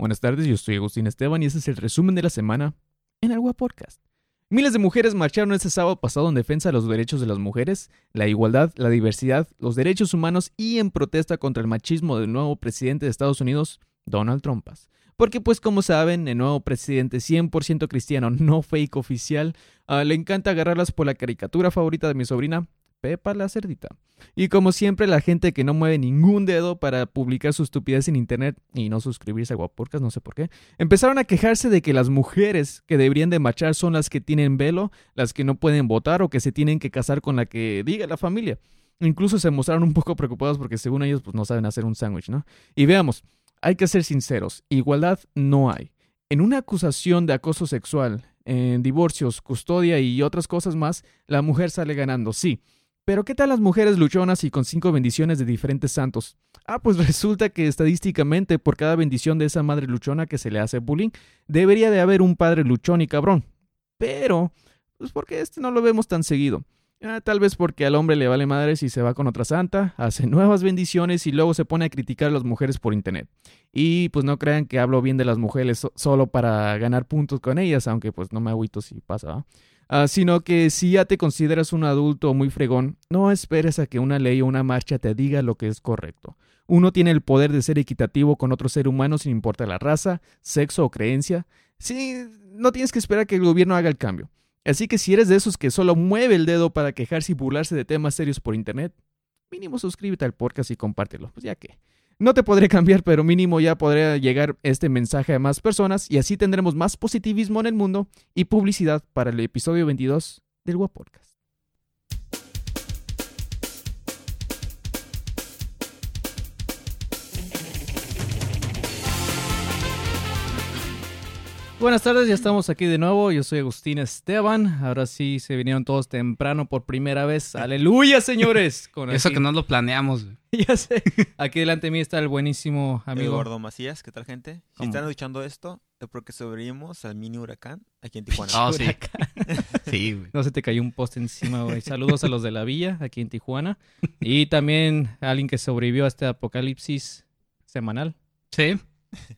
Buenas tardes, yo soy Agustín Esteban y este es el resumen de la semana en Agua Podcast. Miles de mujeres marcharon este sábado pasado en defensa de los derechos de las mujeres, la igualdad, la diversidad, los derechos humanos y en protesta contra el machismo del nuevo presidente de Estados Unidos, Donald Trump. Porque pues como saben, el nuevo presidente 100% cristiano, no fake oficial, uh, le encanta agarrarlas por la caricatura favorita de mi sobrina, Pepa la cerdita. Y como siempre, la gente que no mueve ningún dedo para publicar su estupidez en internet y no suscribirse a Guapurcas, no sé por qué, empezaron a quejarse de que las mujeres que deberían de marchar son las que tienen velo, las que no pueden votar o que se tienen que casar con la que diga la familia. Incluso se mostraron un poco preocupados porque según ellos pues no saben hacer un sándwich, ¿no? Y veamos, hay que ser sinceros, igualdad no hay. En una acusación de acoso sexual, en divorcios, custodia y otras cosas más, la mujer sale ganando, sí pero ¿qué tal las mujeres luchonas y con cinco bendiciones de diferentes santos? Ah, pues resulta que estadísticamente por cada bendición de esa madre luchona que se le hace bullying, debería de haber un padre luchón y cabrón. Pero, pues porque este no lo vemos tan seguido. Ah, tal vez porque al hombre le vale madre si se va con otra santa, hace nuevas bendiciones y luego se pone a criticar a las mujeres por internet. Y pues no crean que hablo bien de las mujeres solo para ganar puntos con ellas, aunque pues no me agüito si pasa. Ah, sino que si ya te consideras un adulto muy fregón, no esperes a que una ley o una marcha te diga lo que es correcto. Uno tiene el poder de ser equitativo con otro ser humano sin importar la raza, sexo o creencia. Sí, no tienes que esperar que el gobierno haga el cambio. Así que si eres de esos que solo mueve el dedo para quejarse y burlarse de temas serios por internet, mínimo suscríbete al podcast y compártelo, pues ya que. No te podré cambiar, pero mínimo ya podrá llegar este mensaje a más personas y así tendremos más positivismo en el mundo y publicidad para el episodio 22 del Podcast. Buenas tardes, ya estamos aquí de nuevo. Yo soy Agustín Esteban. Ahora sí se vinieron todos temprano por primera vez. ¡Aleluya, señores! Con Eso que no lo planeamos. ya sé. Aquí delante de mí está el buenísimo amigo. Eduardo Macías, ¿qué tal, gente? Si están escuchando esto, es porque sobrevivimos al mini huracán aquí en Tijuana. Ah, sí. sí, güey. No se te cayó un poste encima, güey. Saludos a los de la villa aquí en Tijuana. Y también a alguien que sobrevivió a este apocalipsis semanal. Sí.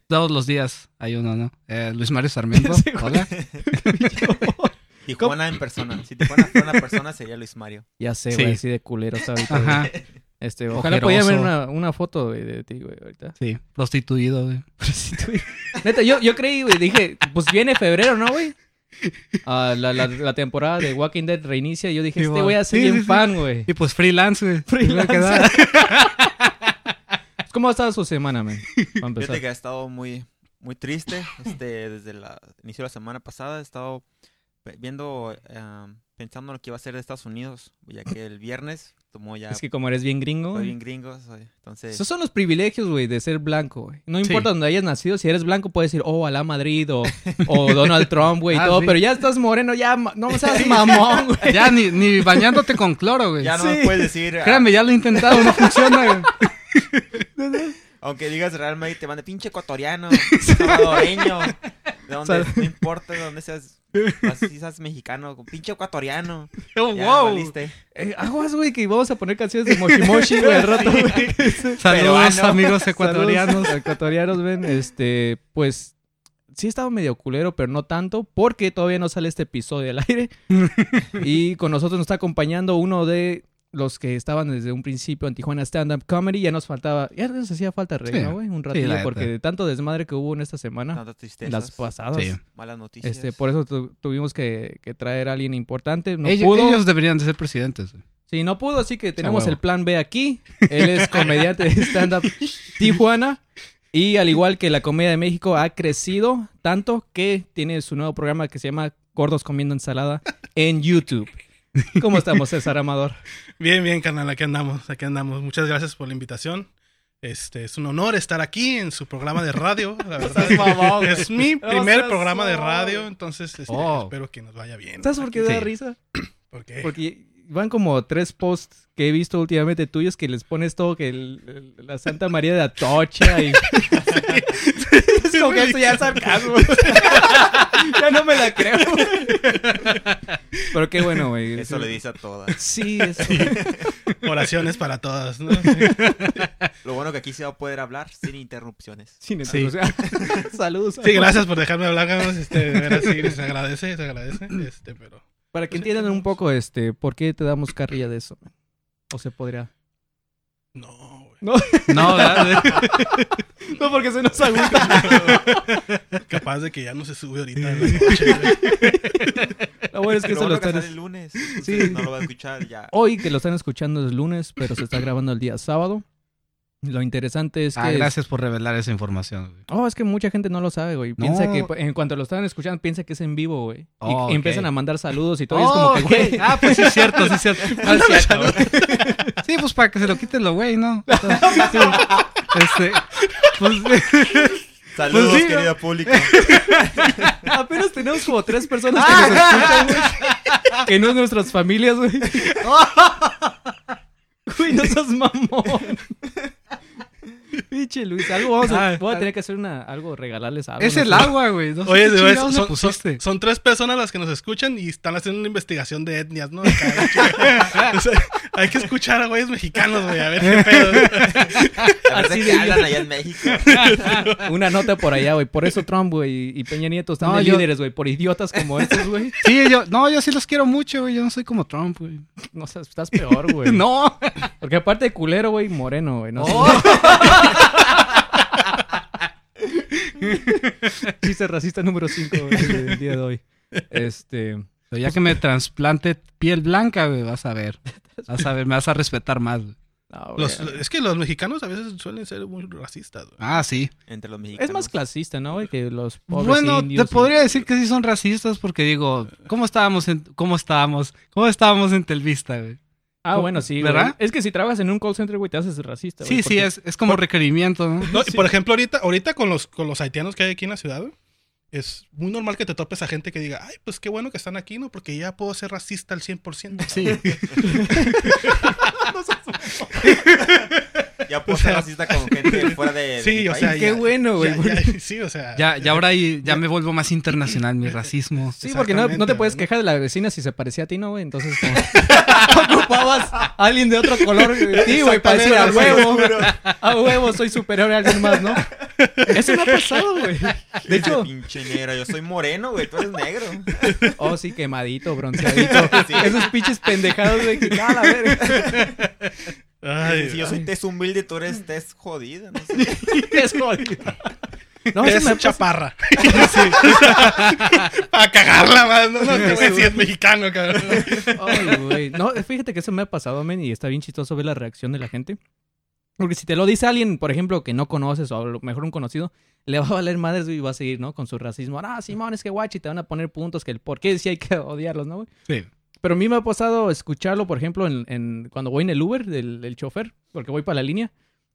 Todos los días hay uno, ¿no? Eh, Luis Mario Sarmiento. hola. Tijuana en persona. Si Tijuana fuera una persona, sería Luis Mario. Ya sé, güey, así de culero está ahorita. Ajá. Este, ojalá podía ver una, una foto güey, de ti, güey, ahorita. Sí, prostituido, güey. Prostituido. Neta, yo, yo creí, güey, dije, pues viene febrero, ¿no, güey? Uh, la, la, la, temporada de Walking Dead reinicia y yo dije, este voy a ser bien fan, güey. Y pues freelance, güey. Freelance. ¿Cómo ha estado su semana, man? Fíjate que ha estado muy, muy triste. Este, desde el inicio de la semana pasada he estado viendo, eh, pensando en lo que iba a ser de Estados Unidos, ya que el viernes tomó ya... Es que como eres bien gringo. Soy bien gringo, entonces... Esos son los privilegios, güey, de ser blanco, güey. No importa dónde hayas nacido, si eres blanco puedes decir, oh, Alá Madrid o, o Donald Trump, güey, ah, todo, pero ya estás moreno, ya no seas mamón, güey. Ya ni, ni bañándote con cloro, güey. Ya no me puedes decir... Créame, ya lo he intentado, no funciona, güey. Aunque digas realmente te mande pinche ecuatoriano, salvadoreño, de donde, no importa de dónde seas, así seas mexicano, pinche ecuatoriano. Oh, wow. Eh, aguas, güey, que vamos a poner canciones de Moshimoshi, güey, al rato, güey. Saludos, amigos ecuatorianos. ecuatorianos, ven, este, pues sí estaba medio culero, pero no tanto, porque todavía no sale este episodio al aire. y con nosotros nos está acompañando uno de los que estaban desde un principio en Tijuana Stand Up Comedy, ya nos faltaba, ya nos hacía falta reír, güey? Un ratillo, porque de tanto desmadre que hubo en esta semana, las pasadas, malas noticias. Este, por eso tuvimos que, traer a alguien importante. No ellos, pudo. ellos deberían de ser presidentes. Sí, no pudo, así que tenemos el plan B aquí. Él es comediante de Stand Up Tijuana. Y al igual que la comedia de México, ha crecido tanto que tiene su nuevo programa que se llama Gordos Comiendo Ensalada en YouTube. ¿Cómo estamos, César Amador? Bien, bien, canal, aquí andamos, aquí andamos. Muchas gracias por la invitación. Este, es un honor estar aquí en su programa de radio, la verdad. es mi primer programa de radio, entonces este, oh. espero que nos vaya bien. ¿Sabes por qué da risa? ¿Por qué? Porque van como tres posts que he visto últimamente tuyos que les pones todo que la Santa María de Atocha y... es como que esto ya es sarcasmo. ya no me la creo. Pero qué bueno, güey. Eso le dice a todas. Sí, eso. Oraciones para todas, ¿no? Lo bueno que aquí se va a poder hablar sin interrupciones. Sin Sí. interrupción. Saludos. Sí, gracias por dejarme hablar, Carlos, Este, de veras, sí, se agradece, se agradece. Este, pero. Para que Pues sí, entiendan un poco, este, ¿por qué te damos carrilla de eso? man? O se podría. No, No, ¿verdad? No, porque se nos agüita. Capaz de que ya no se sube ahorita en la noche. Lo bueno es que Lo eso lo están... el lunes. Sí. No lo va a escuchar ya. Hoy que lo están escuchando es lunes, pero se está grabando el día sábado. Lo interesante es que... Ah, gracias por revelar esa información. güey. Oh, es que mucha gente no lo sabe, güey. Piensa No. que en cuanto lo están escuchando, piensa que es en vivo, güey. Y- Oh, y, empiezan a mandar saludos y todo. y es como Oh, que, ok. güey. Ah, pues sí es cierto, sí es cierto. No es cierto, güey. Sí, pues para que se lo quiten lo güey, ¿no? Sí. Este, pues, Saludos, Pues sí, público. Apenas tenemos como tres personas que nos escuchan, güey. Que no es nuestras familias, güey. Güey, no seas mamón. Pinche Luis, algo vamos a, Ah, voy a tener que hacer una, algo, regalarles algo. es no el sé. agua, güey. No sé Oye, verdad, le son, pusiste. son- son tres personas las que nos escuchan y están haciendo una investigación de etnias, ¿no? O sea, hay que escuchar a güeyes mexicanos, güey, a ver qué pedo. A ver Así de qué hablan allá en México. Una nota por allá, güey. Por eso Trump, güey, y Peña Nieto están No, de yo- líderes, güey. Por idiotas como estos, güey. Sí, yo, no, yo sí los quiero mucho, güey. Yo no soy como Trump, güey. No estás peor, güey. No. Porque aparte de culero, güey, moreno, güey. No Oh. Chiste racista número 5 del día de hoy. Este. Pero ya que me trasplante piel blanca, güey, vas a ver. Vas a ver, me vas a respetar más, güey. no, güey. Los- es que los mexicanos a veces suelen ser muy racistas, güey. Ah, sí. Entre los mexicanos. es más clasista, ¿no, güey? Que los pobres Bueno, indios te podría decir que sí son racistas porque digo, ¿cómo estábamos en, cómo estábamos, cómo estábamos en Telvista, güey? Ah, bueno, sí, güey. ¿Verdad? Es que si trabajas en un call center, güey, te haces racista, güey, Sí, sí, porque- es, es como requerimiento, ¿no? No, y por ejemplo, ahorita, ahorita con los, con los haitianos que hay aquí en la ciudad, güey, es muy normal que te topes a gente que diga, ay, pues qué bueno que están aquí, ¿no? Porque ya puedo ser racista al 100%. Sí. Ya puedo ser racista con gente fuera de, de Sí, mi o país. sea, Qué ya- bueno, güey. sí, o sea. Ya, ya ahora ya me vuelvo más internacional mi racismo. Sí, porque no, no te puedes quejar de la vecina si se parecía a ti, ¿no, güey? Entonces, como... ocupabas a alguien de otro color. güey. Sí, güey, para decir a huevo. A huevo, soy superior a alguien más, ¿no? Eso no ha pasado, güey. De hecho, Pinche negro, yo soy moreno, güey, tú eres negro. oh, sí, quemadito, bronceadito. Sí. Esos pinches pendejados, güey, que nada, la verga. Ay, si yo soy tez humilde, tú eres tez jodida, no sé. Es jodido. No, es me chaparra. Para cagarla más. No, no, güey sí es mexicano, cabrón. Ay, güey. No, fíjate que eso me ha pasado, men, y está bien chistoso ver la reacción de la gente. Porque si te lo dice alguien, por ejemplo, que no conoces o a lo mejor un conocido, le va a valer madres y va a seguir, ¿no? Con su racismo. Ah, Simón, es que guachi, te van a poner puntos que el por qué sí hay que odiarlos, ¿no, güey? Sí. Pero a mí me ha pasado escucharlo, por ejemplo, en, en- cuando voy en el Uber del, del chofer, porque voy para la línea,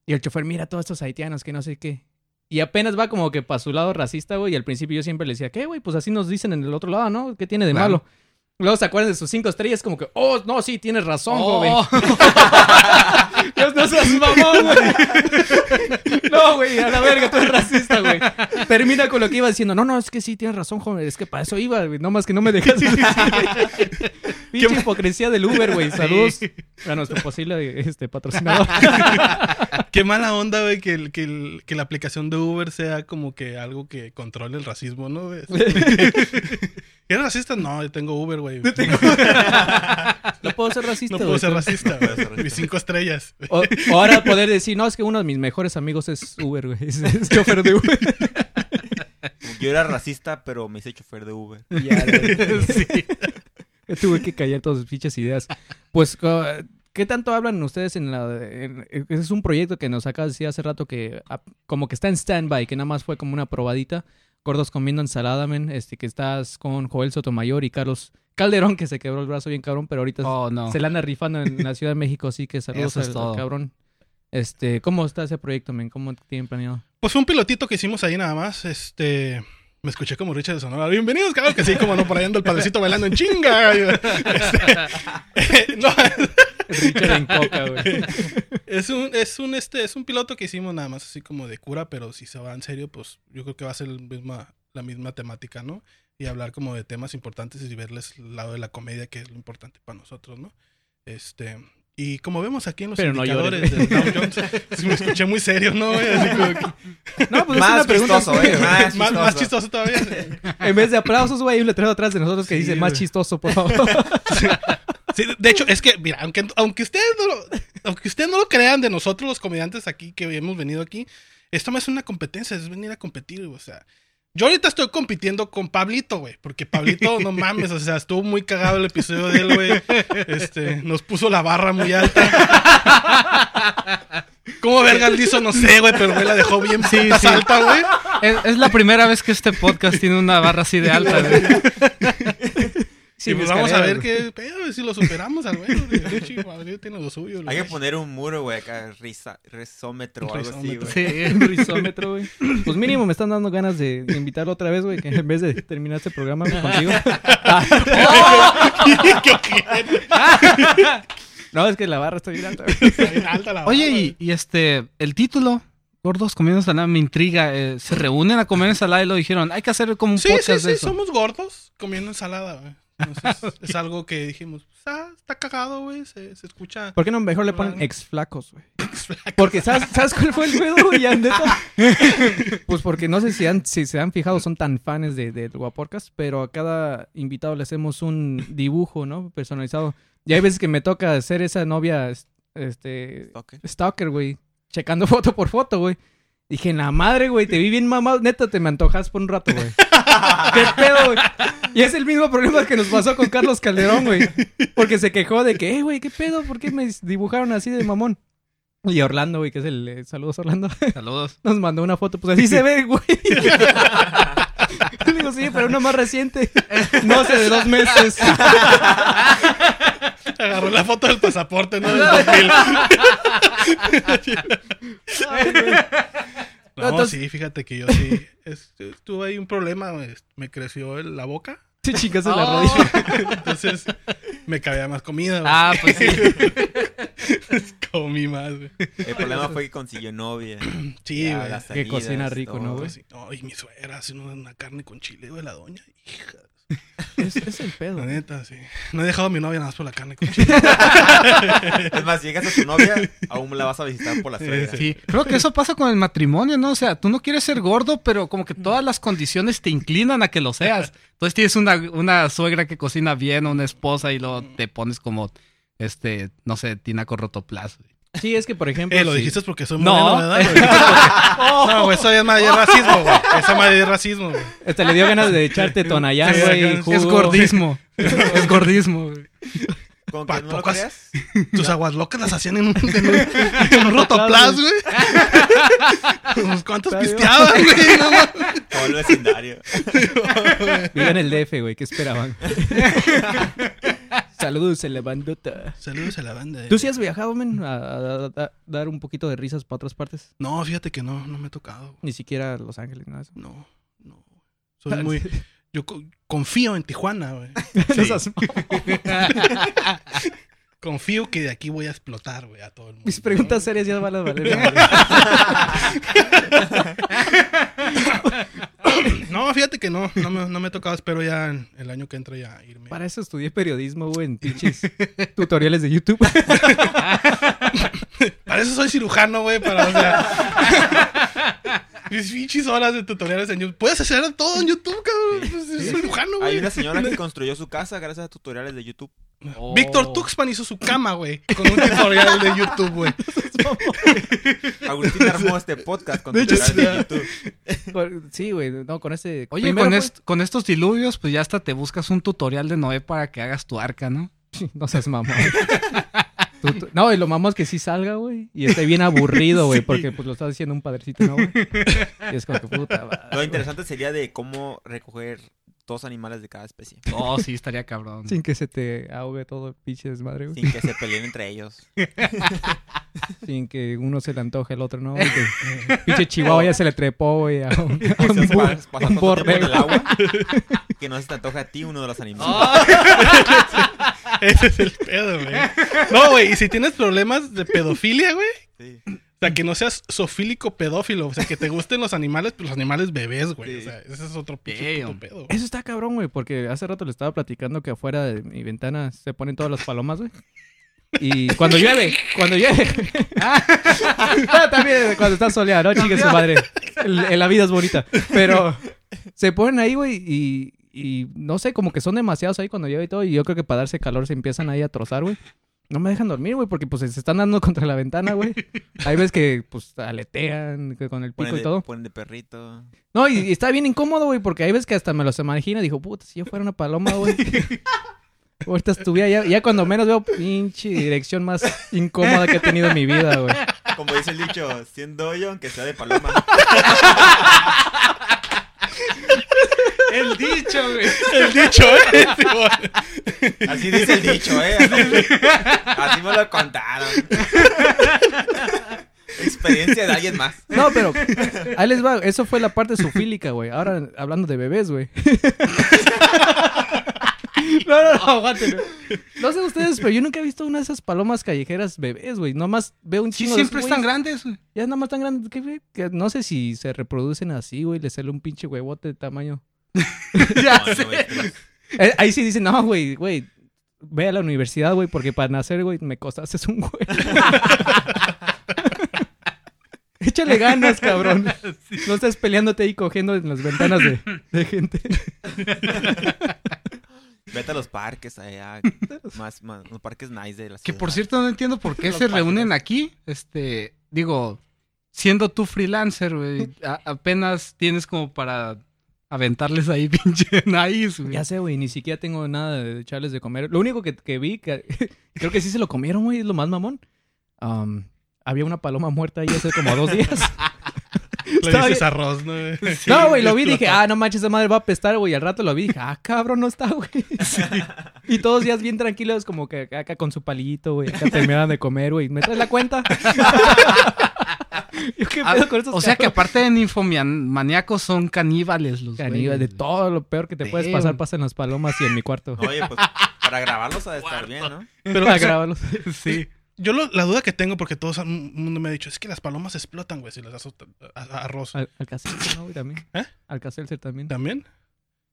y el chofer mira a todos estos haitianos que no sé qué. Y apenas va como que para su lado racista, güey, y al principio yo siempre le decía, ¿qué, güey? Pues así nos dicen en el otro lado, ¿no? ¿Qué tiene de Claro. malo? Luego se acuerdan de sus cinco estrellas, como que, oh, no, sí, tienes razón, Oh. joven. Dios, no seas mamón, güey. No, güey, a la verga, tú eres racista, güey. Termina con lo que iba diciendo. No, no, es que sí, tienes razón, joven. Es que para eso iba, güey. No más que no me dejas. Pinche hipocresía del Uber, güey. Saludos a nuestro posible este, patrocinador. Qué mala onda, güey, que, el- que, el- que la aplicación de Uber sea como que algo que controle el racismo, ¿no? ¿Eres racista? No, yo tengo Uber, güey. No puedo ser racista, No puedo güey. ser racista, güey. Mis cinco estrellas. O, o ahora poder decir, no, es que uno de mis mejores amigos es Uber, güey. Es, es chofer de Uber. Yo era racista, pero me hice chofer de Uber. Ya. Yo tuve que callar todas sus pinches ideas. Pues, ¿qué tanto hablan ustedes en la... en- ese es un proyecto que nos acaba de decir hace rato que como que está en stand-by, que nada más fue como una probadita. Gordos comiendo ensalada, men. Este, que estás con Joel Sotomayor y Carlos Calderón, que se quebró el brazo bien cabrón, pero ahorita Oh, no. se la anda rifando en la Ciudad de México, así que saludos Eso es al- al todo. cabrón. Este, ¿cómo está ese proyecto, men? ¿Cómo tienen planeado? Pues fue un pilotito que hicimos ahí nada más. Este. Me escuché como Richard de Sonora. Bienvenidos, claro que sí, como no, por ahí anda el padrecito bailando en chinga. Este, no, Richard en coca, güey. es un, es un, este, es un piloto que hicimos nada más así como de cura, pero si se va en serio, pues yo creo que va a ser el misma, la misma temática, ¿no? Y hablar como de temas importantes y verles el lado de la comedia, que es lo importante para nosotros, ¿no? Este, Y como vemos aquí en los Pero no indicadores del Dow Jones, sí me escuché muy serio, ¿no? güey? Así como que- No, pues es Más una pregunta. chistoso, eh, más más, más chistoso. chistoso todavía. En vez de aplausos, güey, hay un letrero atrás de nosotros que Sí, dice más güey. chistoso, por favor. Sí, de hecho, es que, mira, aunque, aunque ustedes no lo, aunque ustedes no lo crean de nosotros los comediantes aquí que hemos venido aquí, esto no es una competencia, es venir a competir, o sea. Yo ahorita estoy compitiendo con Pablito, güey, porque Pablito, no mames, o sea, estuvo muy cagado el episodio de él, güey. Este, nos puso la barra muy alta. ¿Cómo verga le hizo? No sé, güey, pero güey la dejó bien Sí, sí. alta, güey. Es, es la primera vez que este podcast tiene una barra así de alta, güey. Sí, y pues vamos a ver qué pedo, si lo superamos al güey. Pablito tiene lo suyo, Hay que poner un muro, güey, acá, risa, risómetro o algo así, güey. Sí. Un risómetro, güey. Pues mínimo me están dando ganas de, invitarlo otra vez, güey, que en vez de terminar este programa contigo. No, es que la barra está bien alta. güey. Está bien alta la Oye, barra, y, y este, el título, Gordos Comiendo Ensalada, me intriga. eh, se reúnen a comer ensalada y lo dijeron, hay que hacer como un Sí, sí, podcast sí, de eso. somos gordos comiendo ensalada, güey. Entonces, es algo que dijimos, ah, está cagado, güey, se, se escucha. ¿Por qué no mejor le ponen ex flacos, güey? Porque ¿sabes, ¿sabes cuál fue el pedo, güey? Ya, neta. Pues porque no sé si, han, si se han fijado, son tan fans de, de Guaporcas, pero a cada invitado le hacemos un dibujo, ¿no? Personalizado. Y hay veces que me toca ser esa novia, este, Ok. stalker, güey. Checando foto por foto, güey. Dije, la madre, güey, te vi bien mamado. Neta, te me antojas por un rato, güey. ¿Qué pedo, güey? Y es el mismo problema que nos pasó con Carlos Calderón, güey. Porque se quejó de que, eh, güey, ¿qué pedo? ¿Por qué me dibujaron así de mamón? Y Orlando, güey, que es el... eh, saludos, Orlando. Saludos. Nos mandó una foto, pues así se ve, güey. Le digo, sí, pero una más reciente. No sé, de dos meses. Agarró la foto del pasaporte, ¿no? Del 2000. No, Entonces- sí, fíjate que yo sí. es- tuve ahí un problema, me creció el- la boca. Sí, chicas, en la Oh. rodilla. Entonces me cabía más comida, güey. Ah, pues sí. Comí más, güey. El problema fue que consiguió novia. Sí, Ya, güey. Que cocina rico, ¿no, güey? Pues sí. No, y mi suegra hace una, una carne con chile, güey, la doña. Hija. Es, es el pedo. La neta, sí. No he dejado a mi novia nada más por la carne. Es más, si llegas a tu novia, aún la vas a visitar por la suegra. Sí, creo que eso pasa con el matrimonio, ¿no? O sea, tú no quieres ser gordo, pero como que todas las condiciones te inclinan a que lo seas. Entonces tienes una, una suegra que cocina bien, una esposa, y luego te pones como, este, no sé, tinaco rotoplas. Sí, es que, por ejemplo... Eh, lo sí. dijiste porque soy No. moreno, ¿verdad? Porque- No, güey, eso es más de racismo, güey. Eso es más de racismo, güey. Hasta le dio ganas de echarte tonallán, Sí, güey. Es gordismo. es gordismo. güey. Con Pa- que no lo pocas- creas, Tus aguas locas las hacían en un, en un, en un rotoplas, güey. Unos cuantos Está bien. pisteaban, güey. No, todo el vecindario. Vive en el DF, güey. ¿Qué esperaban? Saludos, el bandota. Saludos a la banda. eh. ¿Tú sí has viajado, men? A, a- a- a dar un poquito de risas para otras partes. No, fíjate que no, no me he tocado. güey. Ni siquiera a Los Ángeles, nada de eso. No, no. Soy muy... Yo co- confío en Tijuana, güey. Seas- Confío que de aquí voy a explotar, güey, a todo el mundo. Mis preguntas serias ya van a valer. No, fíjate que no, no me, no me he tocado. Espero ya en- el año que entra ya irme. Para eso estudié periodismo, güey, en pinches tutoriales de YouTube. Para eso soy cirujano, güey, para, o sea... Mis pinches horas de tutoriales en YouTube. Puedes hacer todo en YouTube, cabrón. Pues, es cirujano, güey. Hay una señora que construyó su casa gracias a tutoriales de YouTube. Víctor Tuxpan hizo su cama, güey, con un tutorial de YouTube, güey. Agustín armó este podcast con De hecho, tutoriales de sí. YouTube. Con- Sí, güey, no, con ese... Oye, Primero con, fue- est- con estos diluvios, pues ya hasta te buscas un tutorial de Noé para que hagas tu arca, ¿no? No seas mamón. No, y lo mamón es que sí salga, güey. Y esté bien aburrido, güey, porque pues lo está diciendo un padrecito, ¿no, güey? Y es como que puta. Lo interesante sería de cómo recoger dos animales de cada especie. Oh, sí, estaría cabrón. Sin que se te ahogue todo el pinche desmadre, güey. Sin que se peleen entre ellos. Sin que uno se le antoje al otro, ¿no? Que pinche chihuahua ya se le trepó, güey, a un, a Que un, se un en borrego. el agua que no se te antoja a ti uno de los animales. Ese es el pedo, güey. No, güey, y si tienes problemas de pedofilia, güey. Sí. O sea, que no seas sofílico pedófilo. O sea, que te gusten los animales, pero los animales bebés, güey. Sí. O sea, ese es otro pinche Damn. puto pedo. güey. Eso está cabrón, güey, porque hace rato le estaba platicando que afuera de mi ventana se ponen todas las palomas, güey. Y cuando llueve, cuando llueve. Ah, también cuando está soleado, ¿no? Chique su madre. El- la vida es bonita. Pero se ponen ahí, güey, y, y no sé, como que son demasiados ahí cuando llueve y todo. Y yo creo que para darse calor se empiezan ahí a trozar, güey. No me dejan dormir, güey, porque pues se están dando contra la ventana, güey. Hay veces que pues aletean con el pico Ponen y de, todo. ponen de perrito. No, y, y está bien incómodo, güey, porque hay veces que hasta me los imagino. Dijo, puta, si yo fuera una paloma, güey. Ahorita estuviera ya, ya cuando menos veo pinche dirección más incómoda que he tenido en mi vida, güey. Como dice el dicho, siendo yo, aunque sea de paloma. El dicho, güey. El dicho, ¿eh? Simón. Así dice el dicho, ¿eh? Así, así me lo contaron. Experiencia de alguien más. No, pero ahí les va. Eso fue la parte sufílica, güey. Ahora hablando de bebés, güey. No, no, no, aguántenme. No sé ustedes, pero yo nunca he visto una de esas palomas callejeras bebés, güey. Nomás veo un Sí, chingo de siempre esos están güeyes. grandes, güey. Ya nada más tan grandes que no sé si se reproducen así, güey. Les sale un pinche huevote de tamaño. Ya No, sé. no, Eh, ahí sí dicen, no, güey, güey. Ve a la universidad, güey, porque para nacer, güey, me costaste un güey. Échale ganas, cabrón. No estés peleándote ahí cogiendo en las ventanas de, de gente. Vete a los parques allá. Más, más, los parques nice de la ciudad. Que por cierto no entiendo por qué Los se reúnen aquí. Este, digo, siendo tú freelancer, güey, apenas tienes como para aventarles ahí pinche nice, güey. Ya sé, güey, ni siquiera tengo nada de echarles de comer. Lo único que, que vi, que creo que sí se lo comieron, güey, es lo más mamón. Am, había una paloma muerta ahí hace como dos días. Le dices bien- arroz, ¿no? No, güey, lo vi y dije, ah, no manches, esa madre va a apestar, güey. Al rato lo vi y dije, ah, cabrón, no está, güey. Y todos días bien tranquilos, como que acá con su palillito, güey. Acá terminaban de comer, güey. ¿Me traes la cuenta? Yo qué Ah, pedo con estos o sea que aparte de ninfomaníacos son caníbales los Caníbal, de todo lo peor que te puedes pasar pasa en las palomas y en mi cuarto. Oye, pues para grabarlos ha de estar bien, ¿no? Pero, Para o sea, grabarlos. Sí. yo lo- la duda que tengo, porque todo el mundo me ha dicho, es que las palomas explotan, güey, si les das arroz. Al, Alcacelser, ¿no, güey? También. ¿Eh? También. ¿También?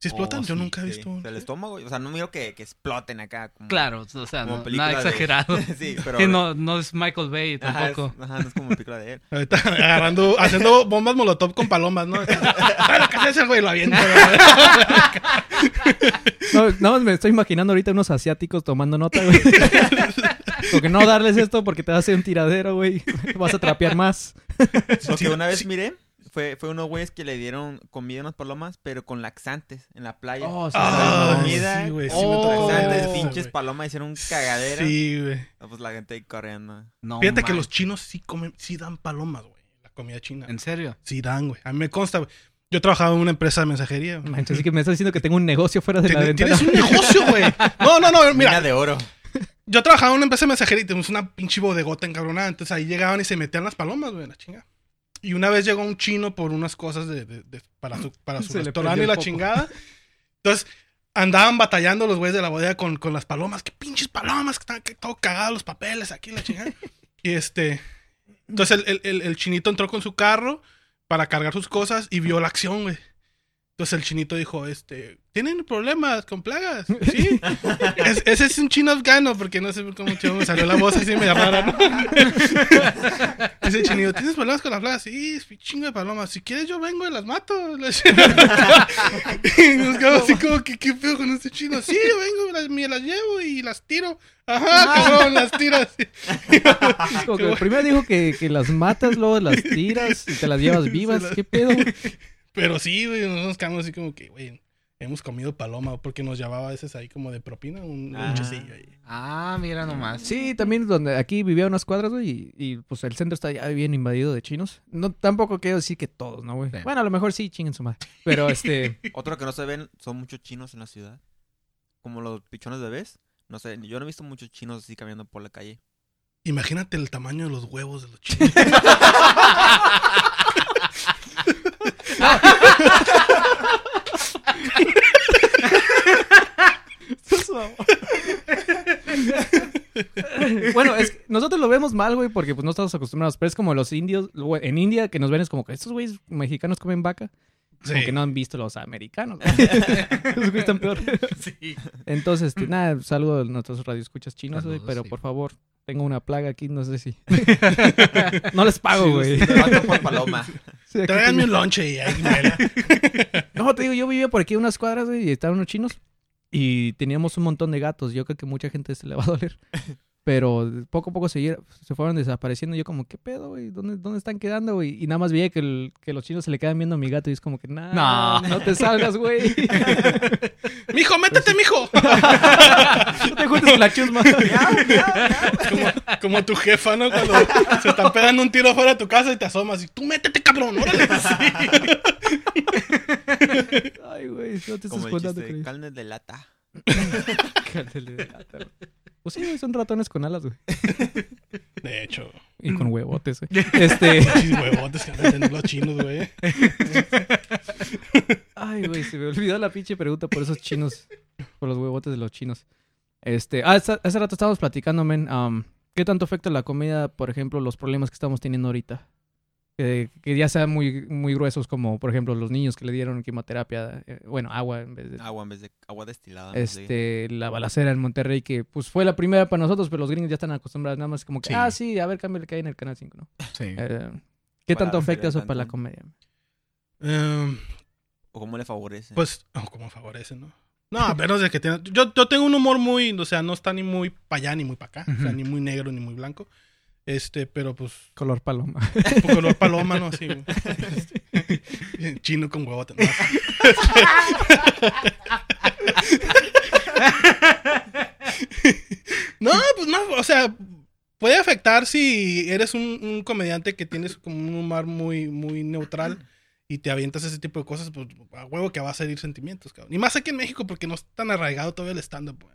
¿Si explotan? Oh, yo sí, nunca he sí. visto un... El estómago, o sea, no miro que, que exploten acá. Como, Claro, o sea, como no- película nada de- exagerado. sí, pero. Sí, no, no es Michael Bay Ajá, es, tampoco. ajá, no es como película de él. Ahorita agarrando, haciendo bombas molotov con palomas, ¿no? Claro, ¿qué haces, güey? Lo avienta. No, no, me estoy imaginando ahorita unos asiáticos tomando nota, güey. Porque no darles esto porque te va a hacer un tiradero, güey. Vas a trapear más. Lo que una vez miré fue, fue unos güeyes que le dieron comida a unas palomas, pero con laxantes en la playa. Oh, sí, Ah, comida. sí, güey, sí Oh, laxantes, pinches palomas hicieron un cagadero. Sí, güey. Pues la gente ahí corriendo. No Fíjate que los chinos sí comen, sí dan palomas, güey. La comida china. ¿En serio? Sí dan, güey. A mí me consta, güey. Yo trabajaba en una empresa de mensajería. así que me estás diciendo que tengo un negocio fuera de la ventana. Tienes un negocio, güey. No, no, no, Mina mira. de oro. Yo trabajaba en una empresa de mensajería y tenemos una pinche bodegota encabronada. Entonces ahí llegaban y se metían las palomas, güey, la chinga. Y una vez llegó un chino por unas cosas de, de- de- para su, para su restaurante y la chingada. Entonces andaban batallando los güeyes de la bodega con, con las palomas. ¿Qué pinches palomas? Que están que todo cagados los papeles aquí, la chingada. y este. Entonces el, el- el- el chinito entró con su carro para cargar sus cosas y vio la acción, güey. Entonces el chinito dijo, este, ¿tienen problemas con plagas? Sí. Es- ese es un chino afgano, porque no sé cómo chino me salió la voz así media rara, ¿no? Dice el chinito, ¿tienes problemas con las plagas? Sí, es chingo de palomas. Si quieres yo vengo y las mato. y nos quedamos así como que, ¿qué pedo con este chino? Sí, yo vengo, las, me las llevo y las tiro. Ajá, cabrón, las tiro así. Como que primero dijo que, que las matas, luego las tiras y te las llevas vivas. ¿Qué pedo? Pero sí, güey, nosotros nos quedamos así como que, güey, hemos comido paloma porque nos llevaba a veces ahí como de propina un Ah. lonchecillo ahí. Ah, mira nomás. Sí, también donde aquí vivía unas cuadras, güey, y, y, pues el centro está ya bien invadido de chinos. No, tampoco quiero decir que todos, ¿no, güey? Sí. Bueno, a lo mejor sí, chinguen su madre. Pero este, Otro que no se ven son muchos chinos en la ciudad. Como los pichones bebés. No sé, yo no he visto muchos chinos así caminando por la calle. Imagínate el tamaño de los huevos de los chinos. bueno, es que nosotros lo vemos mal, güey, porque pues no estamos acostumbrados. Pero es como los indios, güey, en India, que nos ven es como que estos güeyes mexicanos comen vaca. Como que no han visto los americanos. los güeyes están peor. Sí. Entonces, este, nada, saludo a nuestros radioescuchas chinos, güey, pero sí. por favor, tengo una plaga aquí, no sé si. no les pago, güey. Por paloma. Sí, Tráiganme un lonche y ahí muere. No, te digo, yo vivía por aquí unas cuadras, güey, y estaban unos chinos. Y teníamos un montón de gatos. Yo creo que mucha gente se le va a doler. Pero poco a poco se, se fueron desapareciendo. Yo como, ¿qué pedo, güey? ¿Dónde, ¿Dónde están quedando, güey? Y nada más veía que, el- que los chinos se le quedan viendo a mi gato y es como que, nah, No. no, te salgas, güey. Mijo, métete, mijo. no te juntes con la chusma. Como, como tu jefa, ¿no? Cuando se están pegando un tiro fuera de tu casa y te asomas y tú métete, cabrón, órale. Ay, güey, no te estás el juntando chiste, con ellos. carne de lata. Cállate de güey. Pues sí, son ratones con alas, güey. De hecho, Y con huevotes, güey. Este. huevotes que tener los chinos, güey. Ay, güey, se me olvidó la pinche pregunta por esos chinos. Por los huevotes de los chinos. Este. Ah, hace, hace rato estábamos platicando, men. am, ¿Qué tanto afecta la comida, por ejemplo, los problemas que estamos teniendo ahorita? Que, que ya sean muy, muy gruesos, como por ejemplo los niños que le dieron quimioterapia, eh, bueno, agua en vez de. Agua en vez de agua destilada. Este, la balacera en Monterrey, que pues fue la primera para nosotros, pero los gringos ya están acostumbrados, nada más como que, Sí. ah, sí, a ver, cámbiale que hay en el canal 5, ¿no? Sí. Eh, ¿Qué Para tanto afecta eso para la comedia? Em, O cómo le favorece. pues, oh, como favorece, ¿no? No, a menos de que tenga... Yo, yo tengo un humor muy, o sea, no está ni muy para allá ni muy para acá. O sea, ni muy negro ni muy blanco. Este, pero pues, Color paloma. color paloma, ¿no? Así, güey. Chino con huevote. ¿no? No, pues no, o sea, puede afectar si eres un, un comediante que tienes como un humor muy, muy neutral y te avientas ese tipo de cosas, pues a huevo que va a salir sentimientos, cabrón. Y más aquí en México porque no es tan arraigado todavía el stand-up, güey.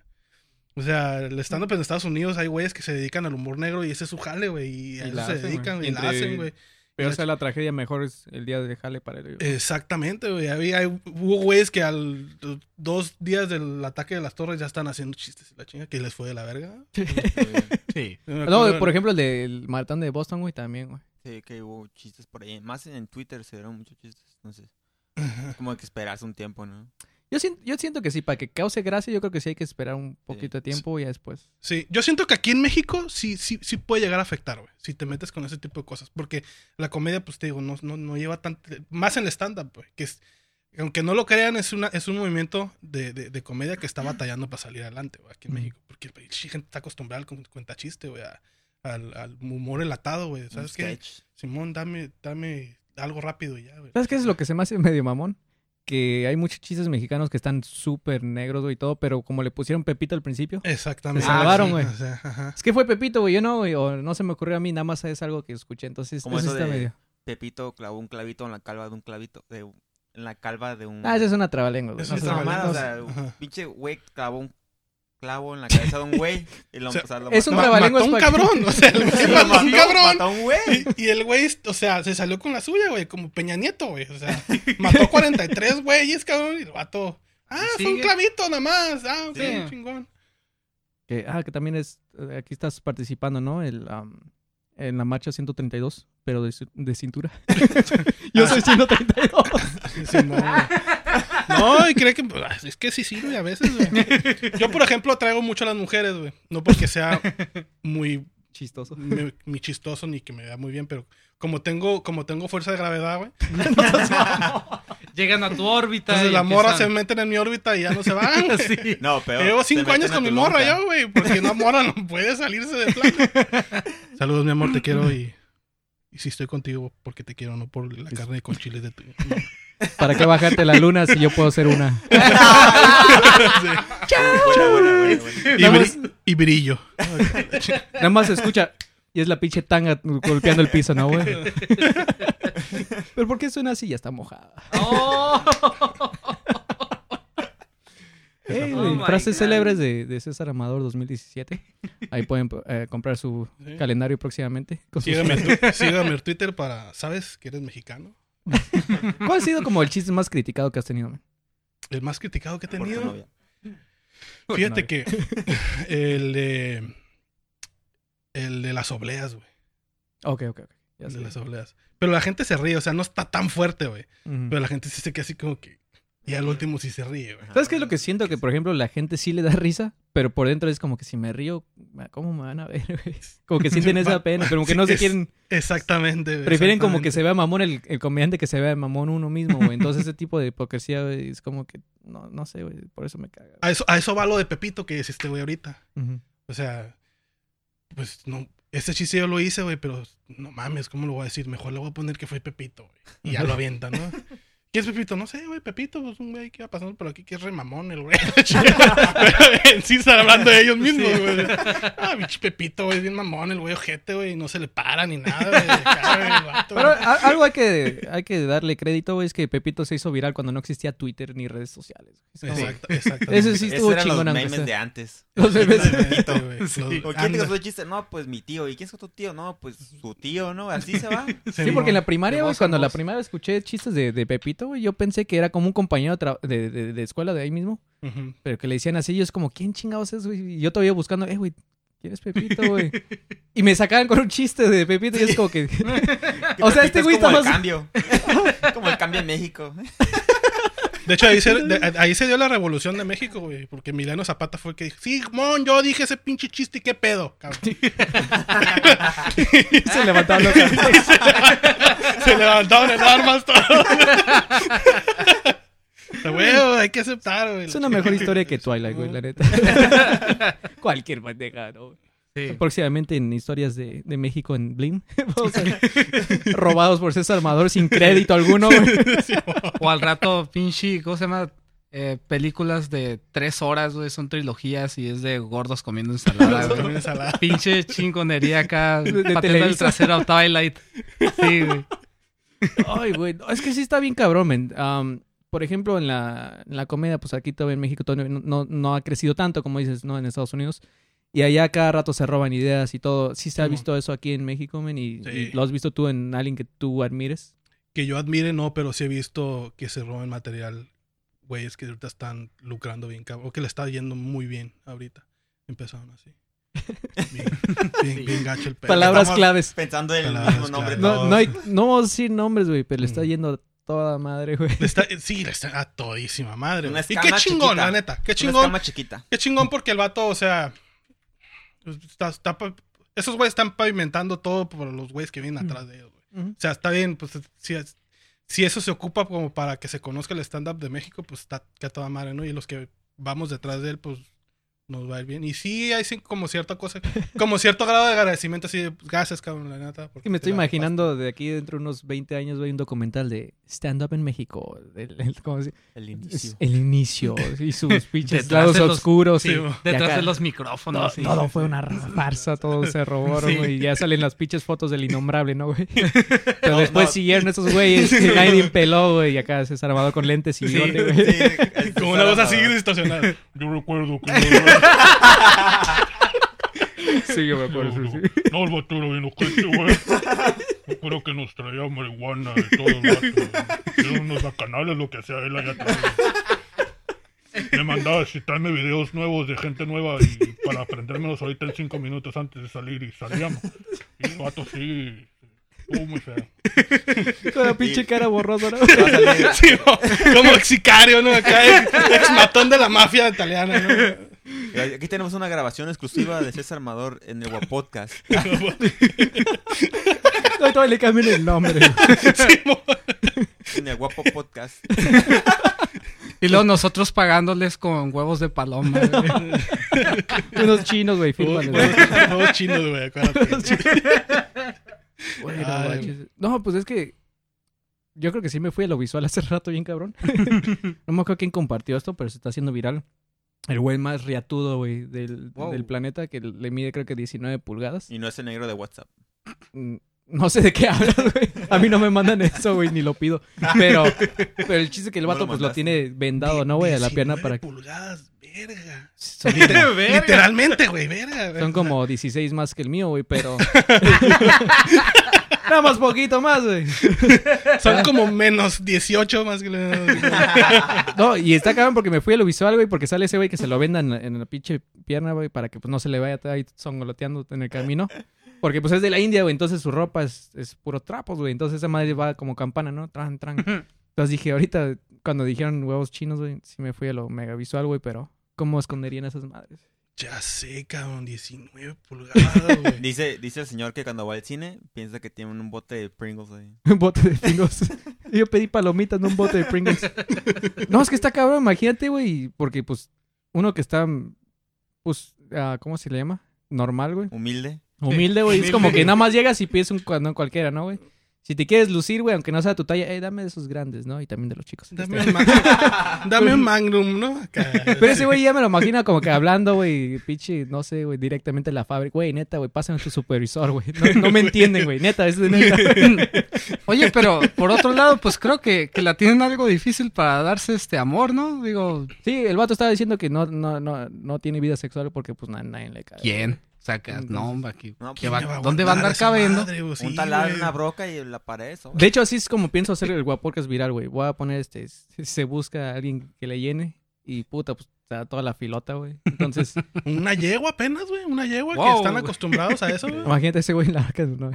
O sea, el stand-up en Estados Unidos hay güeyes que se dedican al humor negro y ese es su jale, güey. Y a Y eso la se hacen, güey. dedican y la hacen, güey. Pero sea la tragedia, mejor es el día de jale para ellos. Exactamente, güey. Había, hay- hubo güeyes que al dos días del ataque de las torres ya están haciendo chistes. La chinga que les fue de la verga. Sí. No, por ejemplo, el del maratón de Boston, güey, también, güey. Sí, que hubo chistes por ahí. Más en Twitter se dieron muchos chistes. Entonces, es como que esperarse un tiempo, ¿no? Yo siento, yo siento que sí, para que cause gracia, yo creo que sí hay que esperar un poquito de tiempo y ya después. Sí, yo siento que aquí en México sí, sí, sí puede llegar a afectar, güey. Si te metes con ese tipo de cosas. Porque la comedia, pues te digo, no, no, no lleva tanto. Más en el stand-up, güey. Que es, aunque no lo crean, es, una, es un movimiento de, de, de comedia que está batallando para salir adelante, güey, aquí en. México. Porque la gente está acostumbrada al cu- cuenta chiste, güey. a- Al, al humor enlatado, güey. ¿Sabes qué? Simón, dame, dame algo rápido y ya, güey. ¿Sabes qué es lo que se me hace medio mamón? Que hay muchos chistes mexicanos que están súper negros güey, y todo, pero como le pusieron Pepito al principio. Exactamente. Se salvaron, sí, güey. o sea, ajá. Es que fue Pepito, güey, yo no, güey, o no se me ocurrió a mí, nada más es algo que escuché, entonces Como eso eso está de- medio... Pepito clavó un clavito en la calva de un clavito. De, en la calva de un. Ah, esa es una trabalengua, güey. No es una mamada, o sea, pinche güey clavó un clavo en la cabeza de un güey. Y lo, O sea, o sea, lo es un Ma- mató. trabalengua mató a un cabrón. O sea, el güey Lo mató a un mató, cabrón. mató un güey. Y, y el güey, o sea, se salió con la suya, güey, como Peña Nieto, güey. O sea, mató 43 güeyes, cabrón, y el vato. Ah, fue un clavito nada más. Ah, ok, Sí. chingón. Que, ah, que también es, eh, aquí estás participando, ¿no? El, am, en la marcha 132, pero de, de cintura. Yo soy 132. Sí, sí, no. No, y cree que pues, es que sí sirve a veces, güey. Yo, por ejemplo, atraigo mucho a las mujeres, güey. No porque sea muy, Chistoso. muy, muy chistoso ni que me vea muy bien, pero como tengo, como tengo fuerza de gravedad, güey. Llegan a tu órbita. Entonces y las morras se empiezan- meten en mi órbita y ya no se van. güey. Sí. No, pero. Llevo cinco años con mi morra yo, güey, porque una morra no puede salirse de plano. Saludos, mi amor, te quiero y, y si estoy contigo porque te quiero, no por la carne con chiles de tu... no. ¿Para qué bajarte la luna si yo puedo ser una? Buena, buena, buena, buena. Y, Nada bri- y brillo. Nada más se escucha y es la pinche tanga golpeando el piso, ¿no, güey? Pero ¿por qué suena así? Ya está mojada. Oh. Ey, Oh güey, my frases God. célebres de, de César Amador 2017. Ahí pueden eh, comprar su Sí. calendario próximamente. con sus- Sígame, en tu- sígame en Twitter para... ¿Sabes que eres mexicano? ¿Cuál ha sido como el chiste más criticado que has tenido? man? El más criticado que he tenido. Fíjate que el de... El de las obleas, güey. Ok, ok, ok. Ya sé. de las obleas. Pero la gente se ríe, o sea, no está tan fuerte, güey. Pero la gente sí se queda así como que. Y al último sí se ríe, güey. ¿Sabes qué es lo que siento? Que, por ejemplo, la gente sí le da risa, pero por dentro es como que si me río, ¿cómo me van a ver? güey? Como que sienten esa pena, pero como que no se quieren... Exactamente, güey. Prefieren como que se vea mamón el, el comediante que se vea mamón uno mismo, güey. Entonces ese tipo de hipocresía, güey, es como que... No, no sé, güey. Por eso me caga. A eso, a eso va lo de Pepito que este güey ahorita. O sea, pues no. Ese chiste yo lo hice, güey, pero no mames, ¿cómo lo voy a decir? Mejor le voy a poner que fue Pepito, güey. Y ya lo avientan, ¿no? ¿Quién es Pepito? No sé, güey, Pepito, pues un güey que va pasando por aquí que es remamón, el güey. Pero en sí están hablando de ellos mismos, güey. Ah, pinche Pepito, güey, es bien mamón, el güey ojete, güey, y no se le para ni nada, güey. Güey, vato, Pero güey. algo hay que, hay que darle crédito, güey, es que Pepito se hizo viral cuando no existía Twitter ni redes sociales. Exacto, exactamente. Ese sí estuvo eran los chingón, aunque memes sea. de antes. Los memes. Exactamente, güey. Sí. Los- ¿O quién te contó el chiste? No, pues mi tío. ¿Y quién es tu tío? No, pues su tío, ¿no? Así se va. Sí, porque en la primaria, De güey, cuando la vez escuché chistes de, de Pepito, güey, yo pensé que era como un compañero de, de, escuela de ahí mismo, pero que le decían así, yo es como, ¿quién chingados es, güey? Y yo todavía buscando, eh, güey, ¿quién es Pepito, güey? y me sacaban con un chiste de Pepito y es como que... o sea, este Es güey está como el más... cambio. como el cambio en México. De hecho, ahí se, de- ahí se dio la revolución de México, güey. Porque Emiliano Zapata fue el que dijo, sí, mon, yo dije ese pinche chiste y qué pedo, cabrón. se levantaban los se levantaron en armas todos. Pero, Güey, hay que aceptar, güey. Es una mejor historia que Twilight, güey, la neta. Cualquier bandeja, ¿no? Sí. Próximamente en historias de, de México en a- robados por César Amador sin crédito alguno. O al rato, pinche, ¿cómo se llama? Eh, películas de tres horas, güey, son trilogías y es de gordos comiendo ensalada, güey. ensalada. Pinche chingonería acá, De- de pateando el trasero a Twilight. Sí, güey. Ay, güey. no, Es que sí está bien cabrón, men. Por ejemplo, en la, en la comedia, pues aquí todavía en México todavía no, no, no ha crecido tanto, como dices, ¿no? En Estados Unidos. Y allá cada rato se roban ideas y todo. Sí se ha visto eso aquí en México, men. Y, Sí. y lo has visto tú en alguien que tú admires. Que yo admire, no, pero sí he visto que se roban material, güeyes que ahorita están lucrando bien, cabrón. O que le está yendo muy bien ahorita. Empezaron así. Bien, bien, bien gacho el pedo. Palabras Estamos claves. Pensando en el Palabras mismo nombre. claves. No, no, hay, no vamos a decir nombres, güey, pero le está Mm. yendo a toda madre, güey. Le está, sí, le está a todísima madre. Una. Y qué chingón, chiquita. la neta. Qué Una chingón. escama chiquita. Qué chingón porque el vato, o sea. Pues, Está, está pa- esos güeyes están pavimentando todo por los güeyes que vienen atrás de ellos, güey. O sea, está bien, pues si, es- si eso se ocupa como para que se conozca el stand-up de México, pues está que a toda madre, ¿no? Y los que vamos detrás de él, pues nos va a ir bien. Y sí, hay como cierta cosa, como cierto grado de agradecimiento, así de pues, gracias, cabrón, la neta. porque me estoy imaginando de aquí dentro de unos 20 años, güey, un documental de stand-up en México. El, el- ¿cómo se- El es inicio. el inicio y sus pinches Detrás lados de los- oscuros. Sí, y- detrás y acá- de los todo, micrófonos. sí. todo fue una farsa, todo se güey. Y ya salen las pinches fotos del innombrable, ¿no, güey? Pero No, después no. siguieron esos güeyes que nadie peló, güey. Y acá César Amador con lentes y bigote, güey. Como una voz así distorsionada. Yo recuerdo que Sí, yo me acuerdo. sí, no, el vato era bien ojete, güey. Yo creo que nos traía marihuana y todo el vato. Eran unos bacanales lo que hacía él allá atrás. Me mandaba a citarme videos nuevos de gente nueva y para aprendérmelos ahorita en cinco minutos antes de salir y salíamos. Y el vato sí, estuvo muy feo. Con la pinche cara borrosa, ¿no? Sí, como- como ex sicario, ¿no? Acá, ex matón de la mafia italiana, ¿no? Aquí tenemos una grabación exclusiva de César Amador en el Podcast. No, todavía le cambian el nombre. En el Guapo Podcast. Y luego nosotros pagándoles con huevos de paloma. güey. Unos chinos, güey, fírmale, güey. Todos chinos, güey, acuérdate. No, pues es que yo creo que sí me fui a lo visual hace rato bien cabrón. no me acuerdo quién compartió esto, pero se está haciendo viral. El güey más riatudo, güey, del, Wow. del planeta, que le mide creo que 19 pulgadas. Y no es el negro de WhatsApp. Mm, No sé de qué hablas, güey. A mí no me mandan eso, güey, ni lo pido. Pero, pero el chiste es que el No vato lo pues lo tiene vendado, ¿no, güey? A la pierna 19 para pulgadas, verga. Son, Literalmente, güey, verga. son como 16 más que el mío, güey, pero... Nada más poquito más, güey. Son como menos 18 más que... No, y está cabrón porque me fui a lo visual, güey, porque sale ese güey que se lo venda en la, en la pinche pierna, güey, para que pues no se le vaya ahí songoloteando en el camino. Porque pues es de la India, güey, entonces su ropa es, es puro trapos, güey. Entonces esa madre va como campana, ¿no? Tran, tran. Entonces dije, ahorita, cuando dijeron huevos chinos, güey, sí me fui a lo mega visual, güey, pero ¿cómo esconderían esas madres? Ya sé, cabrón, 19 pulgadas, güey. Dice, dice el señor que cuando va al cine piensa que tiene un bote de Pringles ahí. Un bote de Pringles. Yo pedí palomitas, no un bote de Pringles. No, es que está cabrón, imagínate, güey, porque pues uno que está, pues, ah, ¿cómo se le llama? Normal, güey. Humilde. Humilde, güey. Es como que nada más llegas y pides un cuando cualquiera, ¿no, güey? Si te quieres lucir, güey, aunque no sea tu talla, eh, dame de esos grandes, ¿no? Y también de los chicos. Dame Este, un, ma- Dame un magnum, ¿no? Acá. Pero ese güey ya me lo imagino como que hablando, güey, pinche, no sé, güey, directamente en la fábrica. Güey, neta, güey, pasen a tu supervisor, güey. No, no me entienden, güey, neta, es de neta. Oye, pero por otro lado, pues creo que, que la tienen algo difícil para darse este amor, ¿no? Digo, Sí, el vato estaba diciendo que no, no, no, no tiene vida sexual porque pues na- nadie le cae. ¿quién? Saca, no, hombre, aquí. No, ¿qué pues, va- Ya ¿Dónde va a andar esa cabendo? madre, sí, un taladro, güey. una broca y la pared, eso. De hecho, así es como pienso hacer el guapocas viral, güey. Voy a poner este, se- se busca a alguien que le llene y puta, pues da toda la filota, güey. Entonces, Una yegua apenas, güey. Una yegua que están acostumbrados a eso, güey. imagínate ese güey en la arca de una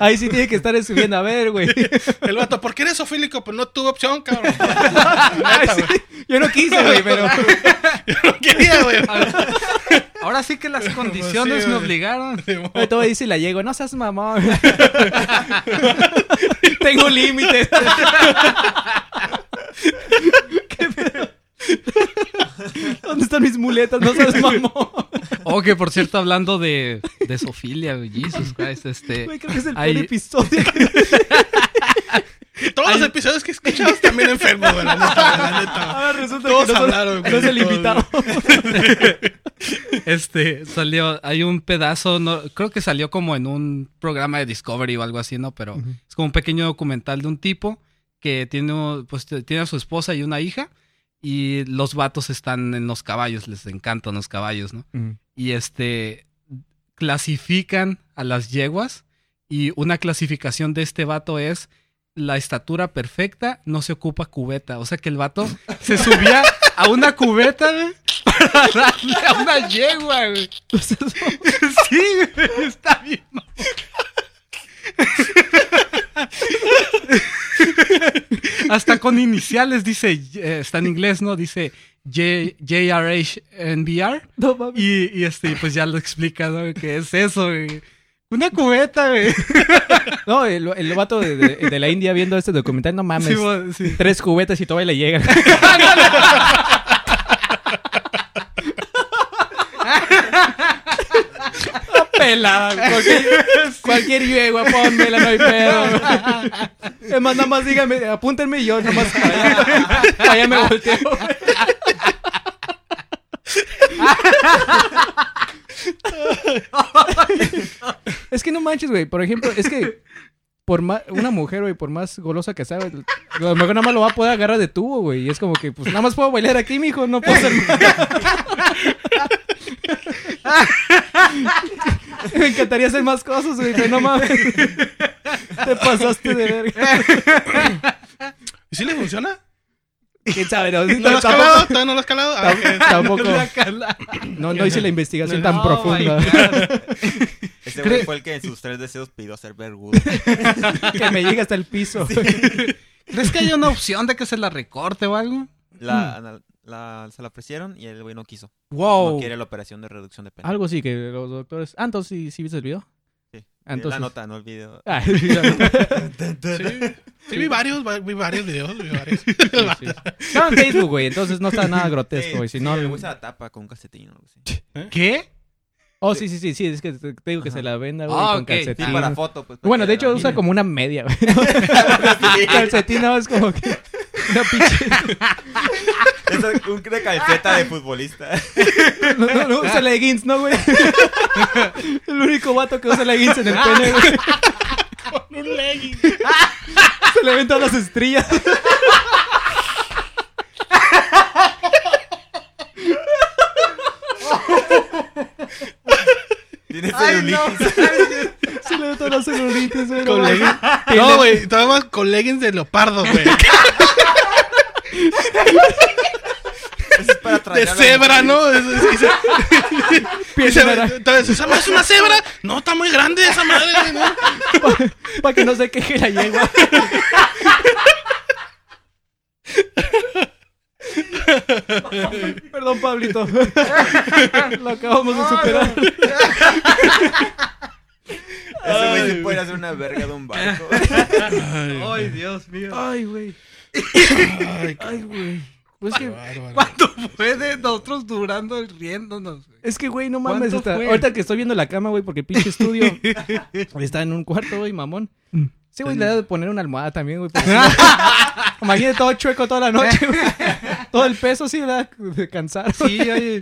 Ahí sí tiene que estar subiendo a ver, güey. El vato, ¿por qué eres sofílico? Pues no tuve opción, cabrón. Ay, sí. Yo no quise, güey, pero. Yo no quería, güey. Ahora sí que las condiciones Sí, me obligaron. Ahí todo dice y la llego. No seas mamón. Tengo límites. ¿Dónde están mis muletas? No seas mamón. Oh, que por cierto, hablando de, de Sofilia, Jesus Christ, este... Güey, creo que es el Ahí- peor episodio. Todos los episodios que escuchamos también enfermos, güey. La neta, la neta. Ahora resulta Todos que no, hablaron, no es el invitado. Este, salió, hay un pedazo, no, creo que salió como en un programa de Discovery o algo así, ¿no? Pero es como un pequeño documental de un tipo que tiene, pues, tiene a su esposa y una hija y los vatos están en los caballos, les encantan los caballos, ¿no? Y este, clasifican a las yeguas y una clasificación de este vato es la estatura perfecta, no se ocupa cubeta. O sea que el vato se subía a una cubeta, güey, para darle a una yegua, güey. Sí, güey, está bien. Hasta con iniciales dice, eh, está en inglés, ¿no? Dice J- JRHNBR. No. Y, y este, pues ya lo explica, ¿no? ¿Qué es eso, güey? Una cubeta, güey. No, el, el vato de, de- de la India viendo este documental, no mames. Sí, bo- sí. Tres cubetas y todavía le llegan. Pelada, cualquier, cualquier yegua, pónmela, no hay pedo. Es más, nada más dígame, apúntenme y yo nomás para allá, me volteo. Es que no manches, güey. Por ejemplo, es que por más, una mujer, güey, por más golosa que sea, a lo mejor nada más lo va a poder agarrar de tubo, güey. Y es como que, pues nada más puedo bailar aquí, mijo, no puedo hacer Me encantaría hacer más cosas, güey, pero no mames. Te pasaste de verga. ¿Y si le funciona? ¿Quién sabe? No, ¿No lo has tampoco- calado? ¿Todavía no lo has calado? Ah. Tampoco. No, no hice la investigación tan Oh, profunda Cre- güey fue el que en sus tres deseos pidió ser vergudo. que me llegue hasta el piso. ¿Crees que hay una opción de que se la recorte o algo? La, la- se la ofrecieron y el güey no quiso. Wow. No quiere la operación de reducción de pena. Algo sí que los doctores. Ah, entonces sí, sí viste el video. Sí. Entonces- La nota, no el video. Ah, sí, la. Sí, sí, vi varios, va- vi varios videos, vi varios. Sí, sí. Estaba en Facebook, güey, entonces no está nada grotesco, güey. Si sí, no. el güey se la tapa con un calcetín o algo así. ¿Qué? Oh, sí, sí, sí, sí, es que te digo que se la venda, güey, Ah, con ok. Sí, calcetín. para foto, pues. para Bueno, de hecho usa como una media, güey. calcetín no es como que una pinche. Es un de calceta de futbolista. No, no, no usa leggings, ¿no, güey? El único vato que usa leggings en el pene, güey. Con un legging. Se le ven todas las estrellas. Tiene celulitis. Se le ven todas las celulitis, güey. Con no leggings. No, güey, todavía más con leggings de leopardo, güey. Eso es para traer De cebra. ¿no? Entonces, ¿esa madre es una cebra? No, está muy grande esa madre, ¿no? Para que no se queje la yegua. Perdón, Pablito. Lo acabamos de superar. Ese güey se puede hacer una verga de un barco. Ay, Dios mío. Ay, güey. Ay, güey. Pues que. ¿Cuánto fue de nosotros durando y riéndonos? güey? es que, güey, no mames. Ahorita que estoy viendo la cama, güey, porque pinche estudio está en un cuarto, güey, mamón. Sí, güey, le da de poner una almohada también, güey. Imagínate todo chueco toda la noche, güey. Todo el peso, sí, ¿verdad? De cansar. Sí, oye.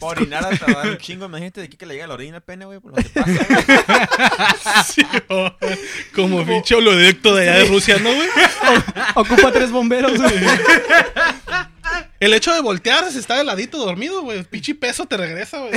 Para orinar hasta dar un chingo. Imagínate de aquí que le llega la orina al pene, güey. Por lo que pasa, güey. Sí, oh, como pinche oleodecto de allá de Rusia, ¿no, güey? Ocupa tres bomberos, güey. El hecho de voltear, se está de ladito dormido, güey. Pinche peso te regresa, güey.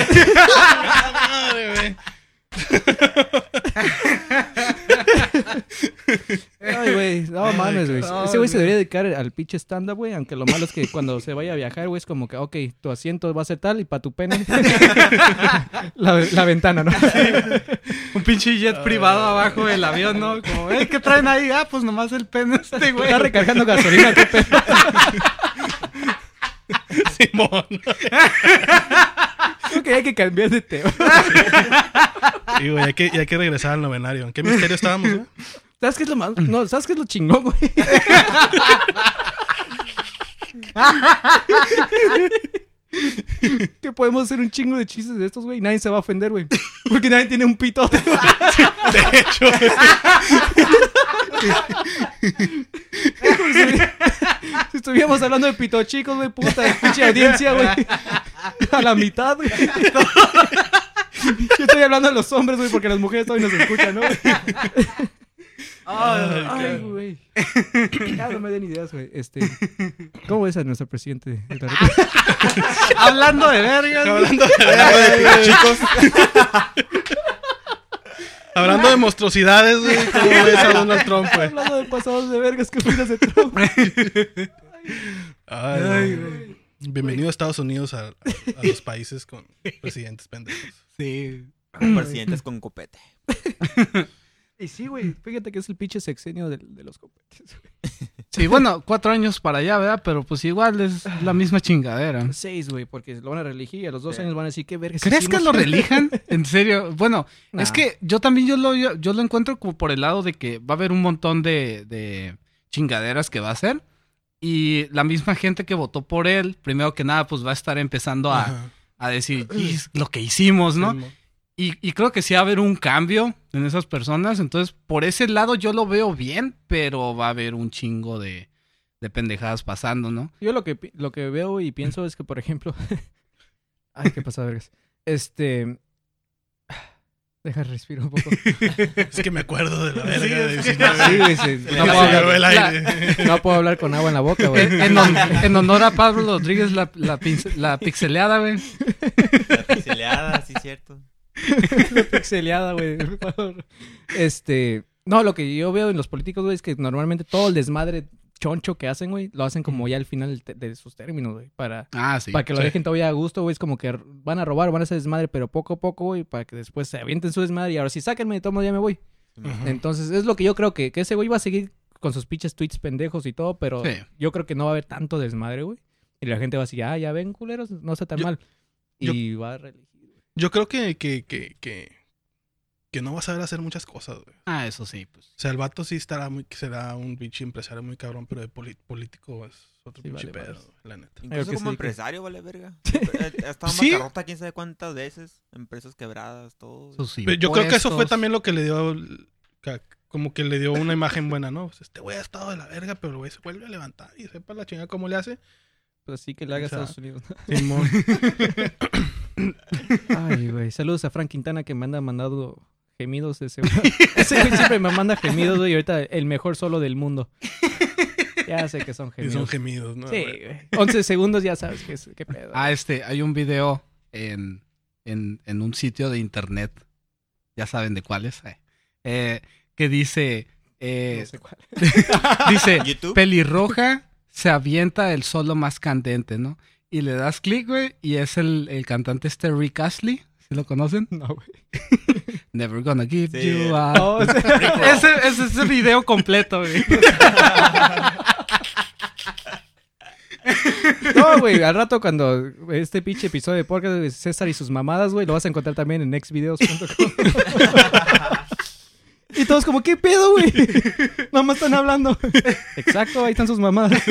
Ay, güey, no mames, güey. Ese güey se debería dedicar al pinche stand-up, güey. Aunque lo malo es que cuando se vaya a viajar, güey, es como que, ok, tu asiento va a ser tal y para tu pene. la, la ventana, ¿no? Un pinche jet privado abajo del avión, ¿no? Como, "Ey, ¿qué traen ahí? Ah, pues nomás el pene este, güey. Está recargando gasolina, qué pedo. Simón. Creo que hay que cambiar de tema. Sí, güey, hay que, y hay que regresar al novenario. ¿En qué misterio estábamos, güey? ¿Sabes qué es lo más? No, ¿sabes qué es lo chingón, güey? que podemos hacer un chingo de chistes de estos, güey. Nadie se va a ofender, güey. Porque nadie tiene un pito. De hecho, güey. si estuviéramos hablando de pito chicos, güey, puta, pinche audiencia, güey. A la mitad, güey. Yo estoy hablando de los hombres, güey, porque las mujeres todavía nos escuchan, ¿no? Ay, güey. Ya no me den ideas, güey. Este, ¿cómo ves a nuestro presidente de la República? Hablando de vergas. Hablando de, Chicos, hablando de monstruosidades, güey. ¿Cómo ves a Donald Trump, güey? Hablando de pasados de vergas, ¿qué opinas de Trump? Ay, güey. Bienvenido a Estados Unidos a, a los países con presidentes pendejos. Sí. presidentes con copete. Y sí, güey, fíjate que es el pinche sexenio de, de los copetes, güey. Sí, bueno, cuatro años para allá, ¿verdad? Pero pues igual es la misma chingadera. Seis, güey, porque lo van a reelegir y a los dos Sí. años van a decir, ¿qué vergas ¿Crees que hicimos?" lo relijan? En serio. Bueno, Nah. es que yo también yo lo, yo, yo lo encuentro como por el lado de que va a haber un montón de, de chingaderas que va a hacer. Y la misma gente que votó por él, primero que nada, pues va a estar empezando a, a decir "Y lo que hicimos, ¿no? Y, y creo que sí va a haber un cambio en esas personas. Entonces, por ese lado yo lo veo bien, pero va a haber un chingo de, de pendejadas pasando, ¿no? Yo lo que, lo que veo y pienso es que, por ejemplo... Ay, qué pasa, vergas. Este... Deja respirar un poco. Es que me acuerdo de la verga de Sí, 19. güey, sí. No No, puedo hablar, el La- aire. no puedo hablar con agua en la boca, güey. En, en hon- en honor a Pablo Rodríguez, la, la, pince- la pixeleada, güey. La pixeleada, sí, cierto. pixeleada, güey. Este, no, lo que yo veo en los políticos, güey, es que normalmente todo el desmadre choncho que hacen, güey, lo hacen como ya al final de sus términos, güey, para, Ah, sí. para que lo sí. dejen todavía a gusto, güey, es como que van a robar, van a hacer desmadre, pero poco a poco, güey, para que después se avienten su desmadre y ahora sí, sáquenme, de todo modo ya me voy. Entonces, es lo que yo creo que, que ese güey va a seguir con sus pinches tweets pendejos y todo, pero Sí. yo creo que no va a haber tanto desmadre, güey. Y la gente va a decir, ah, ya ven, culeros, no está tan Yo- mal. Y va a reelegir. Yo creo que, que, que, que, que no va a saber hacer muchas cosas, güey. Ah, eso sí, pues. O sea, el vato sí estará muy, será un pinche empresario muy cabrón, pero de político es otro Sí, pinche vale, pedo, la neta. Incluso como sí, que- empresario, vale verga. Eh, Ha estado en Sí. bancarrota quién sabe cuántas veces. Empresas quebradas, todo. Pero yo creo que eso fue también lo que le dio, como que le dio una imagen buena, ¿no? Pues este güey ha estado de la verga, pero el güey se vuelve a levantar y sepa la chingada cómo le hace. Pues sí que le haga O sea, Estados Unidos. Simón. Ay, güey. Saludos a Frank Quintana que me anda mandando gemidos ese güey. Ese güey siempre me manda gemidos, güey. Y ahorita el mejor solo del mundo. Ya sé que son y gemidos. son gemidos, ¿no? Sí, güey. 11 segundos ya sabes qué, es, qué pedo. Ah, este, hay un video en, en, en un sitio de internet, ya saben de cuál es, eh, eh, que dice, eh, no sé cuál. dice, YouTube. pelirroja se avienta el solo más candente, ¿no? Y le das clic, güey, y es el, el cantante este Rick Astley, ¿Sí lo conocen? No, güey. Never gonna give Sí. you up. No, ese- ese, ese es el video completo, güey. No, güey, al rato cuando este pinche episodio de podcast de César y sus mamadas, güey, lo vas a encontrar también en nextvideos.com. y todos como, ¿qué pedo, güey? Nada más están hablando. Exacto, ahí están sus mamadas.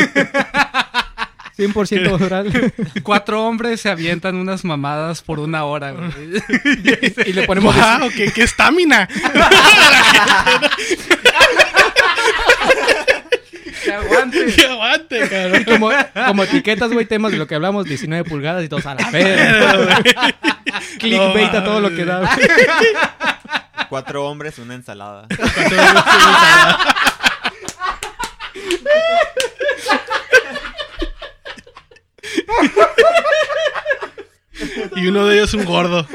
100% oral. Cuatro hombres se avientan unas mamadas por una hora, güey. y le ponemos... ¡Wow! ¡Qué qué estamina! ¡Que aguante! ¡Qué aguante, cabrón! como, como etiquetas, güey, temas de lo que hablamos, 19 pulgadas y todos a la verga. Clickbait a todo lo que da, güey. Cuatro hombres, una ensalada. Y uno de ellos un gordo.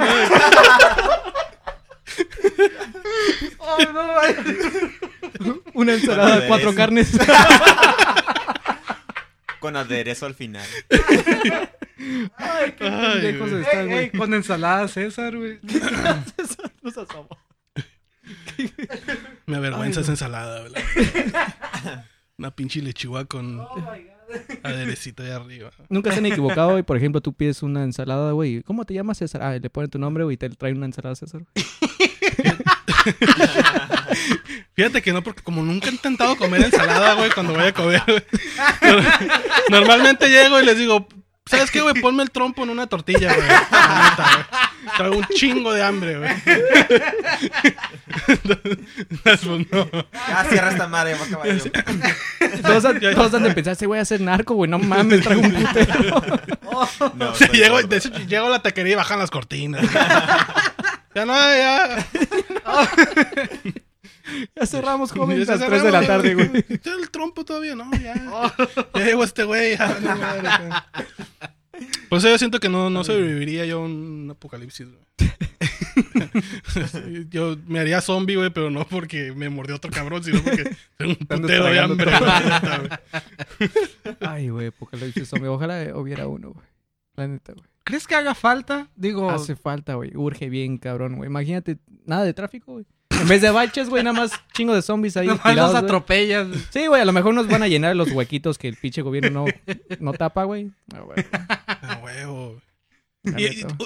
Una ensalada de cuatro carnes. Con aderezo al final. Ay, qué Ay, pendejos güey. están, Ey, güey. ey, con ensalada César, güey. Me avergüenza esa ensalada, ¿verdad? Una pinche lechuga con aderecito ahí arriba. Nunca se han equivocado, güey. Por ejemplo, tú pides una ensalada, güey. ¿Cómo te llamas, César? Ah, le ponen tu nombre, güey, y te traen una ensalada, César. Fíjate que no, porque como nunca he intentado comer ensalada, güey, cuando voy a comer, güey. Normalmente llego y les digo, ¿sabes qué, güey? Ponme el trompo en una tortilla, güey. La neta, güey. Traigo un chingo de hambre, güey. Entonces, pues, no. Ya cierra esta madre, acabar yo. Todos todos han de pensar, ese güey a ser narco, güey. No mames, traigo un putero. No, O sea, estoy llego, de hecho, llego a la taquería y bajan las cortinas. Ya no, ya. Ya cerramos, joven, Ya a las 3 de la tarde, güey. ¿Está el trompo todavía? No, ya. Ya llegó este güey. ya, madre, ya. Por eso yo siento que no, no sobreviviría yo a un apocalipsis, güey. yo me haría zombie, güey, pero no porque me mordió otro cabrón, sino porque tengo un putero de hambre. Ay, güey, apocalipsis zombie. Ojalá hubiera uno, güey. La neta, güey. ¿Crees que haga falta? Digo, Hace falta, güey. Urge bien, cabrón, güey. Imagínate, nada de tráfico, güey. En vez de baches, güey, nada más chingo de zombies ahí nomás los atropellas. Sí, güey, a lo mejor nos van a llenar los huequitos que el pinche gobierno no, no tapa, güey. Ah, güey. A huevo.